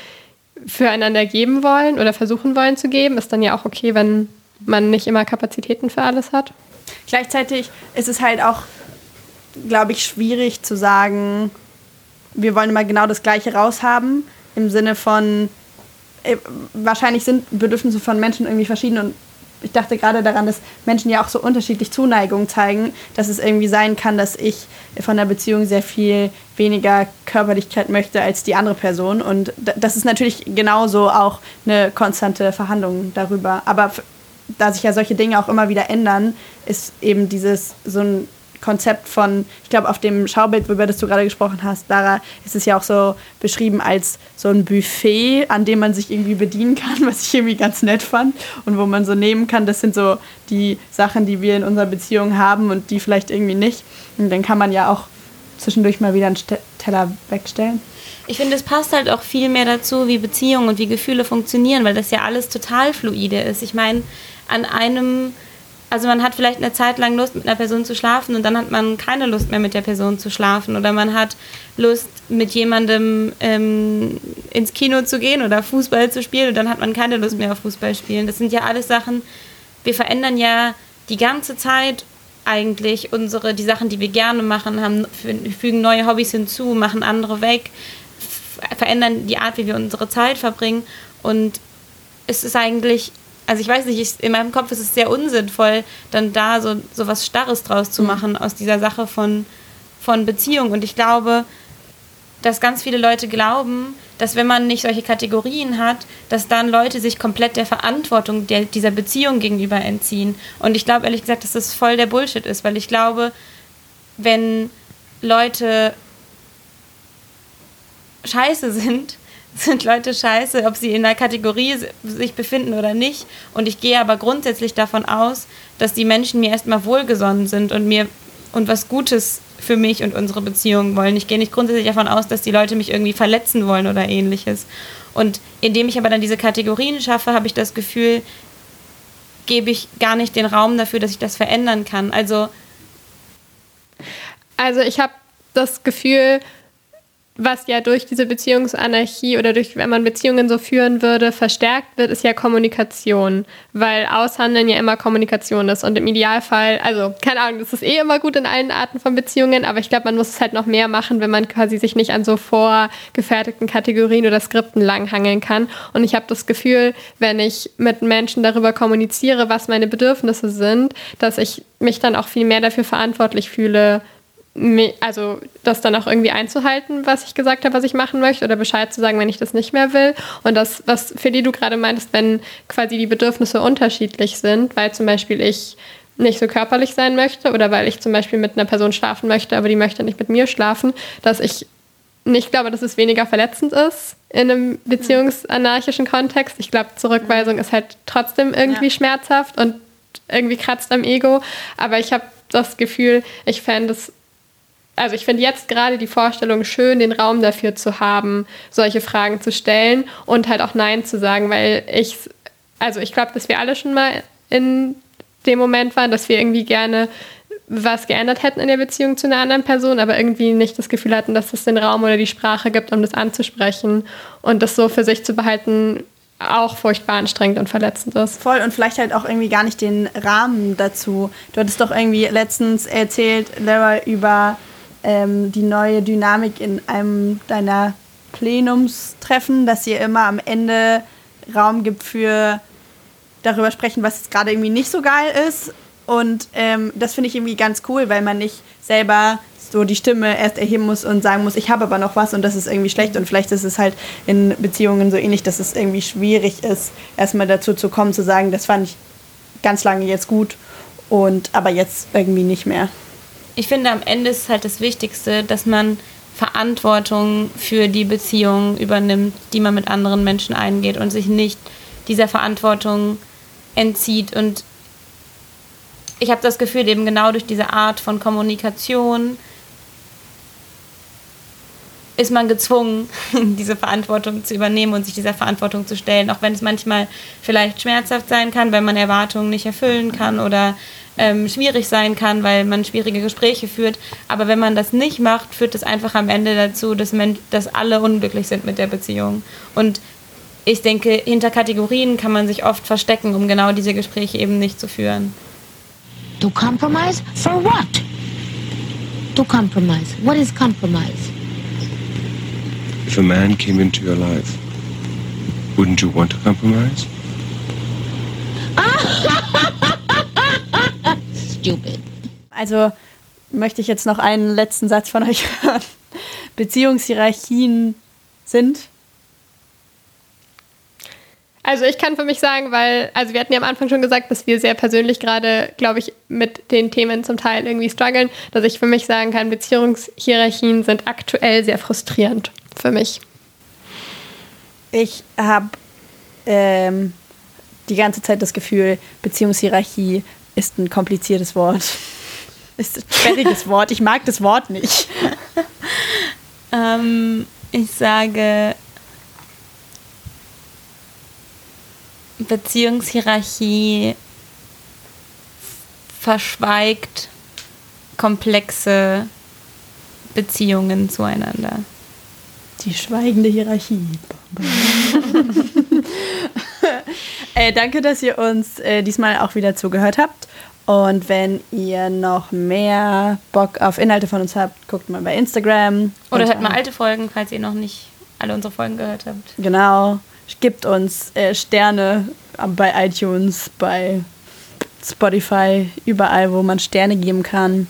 füreinander geben wollen oder versuchen wollen zu geben. Ist dann ja auch okay, wenn man nicht immer Kapazitäten für alles hat. Gleichzeitig ist es halt auch, glaube ich, schwierig zu sagen, wir wollen immer genau das Gleiche raushaben, im Sinne von, äh, wahrscheinlich sind Bedürfnisse von Menschen irgendwie verschieden und ich dachte gerade daran, dass Menschen ja auch so unterschiedlich Zuneigung zeigen, dass es irgendwie sein kann, dass ich von der Beziehung sehr viel weniger Körperlichkeit möchte als die andere Person. Und das ist natürlich genauso auch eine konstante Verhandlung darüber. Aber da sich ja solche Dinge auch immer wieder ändern, ist eben dieses so ein Konzept von, ich glaube, auf dem Schaubild, über das du gerade gesprochen hast, Lara, ist es ja auch so beschrieben als so ein Buffet, an dem man sich irgendwie bedienen kann, was ich irgendwie ganz nett fand und wo man so nehmen kann, das sind so die Sachen, die wir in unserer Beziehung haben und die vielleicht irgendwie nicht. Und dann kann man ja auch zwischendurch mal wieder einen Teller wegstellen. Ich finde, es passt halt auch viel mehr dazu, wie Beziehungen und wie Gefühle funktionieren, weil das ja alles total fluide ist. Ich meine, an einem, also man hat vielleicht eine Zeit lang Lust, mit einer Person zu schlafen und dann hat man keine Lust mehr, mit der Person zu schlafen. Oder man hat Lust, mit jemandem ähm, ins Kino zu gehen oder Fußball zu spielen und dann hat man keine Lust mehr auf Fußball spielen. Das sind ja alles Sachen, wir verändern ja die ganze Zeit eigentlich unsere, die Sachen, die wir gerne machen, haben, fü- fügen neue Hobbys hinzu, machen andere weg, verändern die Art, wie wir unsere Zeit verbringen. Und es ist eigentlich, also ich weiß nicht, ich, in meinem Kopf ist es sehr unsinnvoll, dann da so, so was Starres draus zu machen aus dieser Sache von, von Beziehung. Und ich glaube, dass ganz viele Leute glauben, dass wenn man nicht solche Kategorien hat, dass dann Leute sich komplett der Verantwortung der, dieser Beziehung gegenüber entziehen. Und ich glaube ehrlich gesagt, dass das voll der Bullshit ist, weil ich glaube, wenn Leute scheiße sind, sind Leute scheiße, ob sie in einer Kategorie sich befinden oder nicht. Und ich gehe aber grundsätzlich davon aus, dass die Menschen mir erstmal wohlgesonnen sind und mir und was Gutes für mich und unsere Beziehung wollen. Ich gehe nicht grundsätzlich davon aus, dass die Leute mich irgendwie verletzen wollen oder ähnliches. Und indem ich aber dann diese Kategorien schaffe, habe ich das Gefühl, gebe ich gar nicht den Raum dafür, dass ich das verändern kann. Also, also ich habe das Gefühl, was ja durch diese Beziehungsanarchie oder durch, wenn man Beziehungen so führen würde, verstärkt wird, ist ja Kommunikation, weil Aushandeln ja immer Kommunikation ist und im Idealfall, also keine Ahnung, das ist eh immer gut in allen Arten von Beziehungen, aber ich glaube, man muss es halt noch mehr machen, wenn man quasi sich nicht an so vorgefertigten Kategorien oder Skripten langhangeln kann. Und ich habe das Gefühl, wenn ich mit Menschen darüber kommuniziere, was meine Bedürfnisse sind, dass ich mich dann auch viel mehr dafür verantwortlich fühle, also das dann auch irgendwie einzuhalten, was ich gesagt habe, was ich machen möchte, oder Bescheid zu sagen, wenn ich das nicht mehr will. Und das, was für die du gerade meintest, wenn quasi die Bedürfnisse unterschiedlich sind, weil zum Beispiel ich nicht so körperlich sein möchte oder weil ich zum Beispiel mit einer Person schlafen möchte, aber die möchte nicht mit mir schlafen, dass ich nicht glaube, dass es weniger verletzend ist in einem beziehungsanarchischen Kontext. Ich glaube, Zurückweisung ist halt trotzdem irgendwie ja. schmerzhaft und irgendwie kratzt am Ego. Aber ich habe das Gefühl, ich fände es also ich finde jetzt gerade die Vorstellung schön, den Raum dafür zu haben, solche Fragen zu stellen und halt auch Nein zu sagen, weil ich, also ich glaube, dass wir alle schon mal in dem Moment waren, dass wir irgendwie gerne was geändert hätten in der Beziehung zu einer anderen Person, aber irgendwie nicht das Gefühl hatten, dass es den Raum oder die Sprache gibt, um das anzusprechen und das so für sich zu behalten, auch furchtbar anstrengend und verletzend ist. Voll und vielleicht halt auch irgendwie gar nicht den Rahmen dazu. Du hattest doch irgendwie letztens erzählt, Lara, über ähm, die neue Dynamik in einem deiner Plenumstreffen, dass ihr immer am Ende Raum gibt für darüber sprechen, was gerade irgendwie nicht so geil ist. Und ähm, das finde ich irgendwie ganz cool, weil man nicht selber so die Stimme erst erheben muss und sagen muss, ich habe aber noch was und das ist irgendwie schlecht. Und vielleicht ist es halt in Beziehungen so ähnlich, dass es irgendwie schwierig ist, erstmal dazu zu kommen, zu sagen, das fand ich ganz lange jetzt gut und aber jetzt irgendwie nicht mehr ich finde, am Ende ist halt das Wichtigste, dass man Verantwortung für die Beziehung übernimmt, die man mit anderen Menschen eingeht und sich nicht dieser Verantwortung entzieht. Und ich habe das Gefühl, eben genau durch diese Art von Kommunikation ist man gezwungen, diese Verantwortung zu übernehmen und sich dieser Verantwortung zu stellen, auch wenn es manchmal vielleicht schmerzhaft sein kann, weil man Erwartungen nicht erfüllen kann oder ähm, schwierig sein kann, weil man schwierige Gespräche führt. Aber wenn man das nicht macht, führt das einfach am Ende dazu, dass, man, dass alle unglücklich sind mit der Beziehung. Und ich denke, hinter Kategorien kann man sich oft verstecken, um genau diese Gespräche eben nicht zu führen. To compromise? For what? To compromise. What is compromise? If a man came into your life, wouldn't you want to compromise? Stupid. Also möchte ich jetzt noch einen letzten Satz von euch hören. Beziehungshierarchien sind? Also ich kann für mich sagen, weil, also wir hatten ja am Anfang schon gesagt, dass wir sehr persönlich gerade, glaube ich, mit den Themen zum Teil irgendwie strugglen, dass ich für mich sagen kann, Beziehungshierarchien sind aktuell sehr frustrierend für mich. Ich habe ähm, die ganze Zeit das Gefühl, Beziehungshierarchie ist ein kompliziertes Wort. Ist ein sperriges Wort. Ich mag das Wort nicht. ähm, ich sage Beziehungshierarchie verschweigt komplexe Beziehungen zueinander. Die schweigende Hierarchie. äh, danke, dass ihr uns äh, diesmal auch wieder zugehört habt. Und wenn ihr noch mehr Bock auf Inhalte von uns habt, guckt mal bei Instagram. Oder hört mal alte Folgen, falls ihr noch nicht alle unsere Folgen gehört habt. Genau. Gebt uns äh, Sterne bei iTunes, bei Spotify, überall, wo man Sterne geben kann.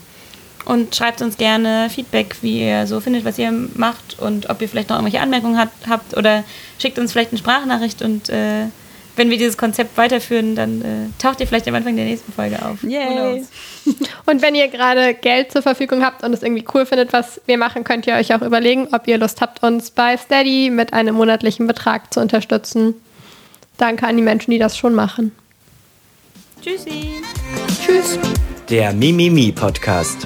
Und schreibt uns gerne Feedback, wie ihr so findet, was ihr macht und ob ihr vielleicht noch irgendwelche Anmerkungen hat, habt oder schickt uns vielleicht eine Sprachnachricht und äh, wenn wir dieses Konzept weiterführen, dann äh, taucht ihr vielleicht am Anfang der nächsten Folge auf. Yay! Und wenn ihr gerade Geld zur Verfügung habt und es irgendwie cool findet, was wir machen, könnt ihr euch auch überlegen, ob ihr Lust habt, uns bei Steady mit einem monatlichen Betrag zu unterstützen. Danke an die Menschen, die das schon machen. Tschüssi! Tschüss! Der Mimimi Podcast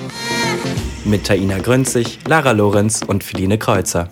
mit Taina Grünzig, Lara Lorenz und Feline Kreuzer.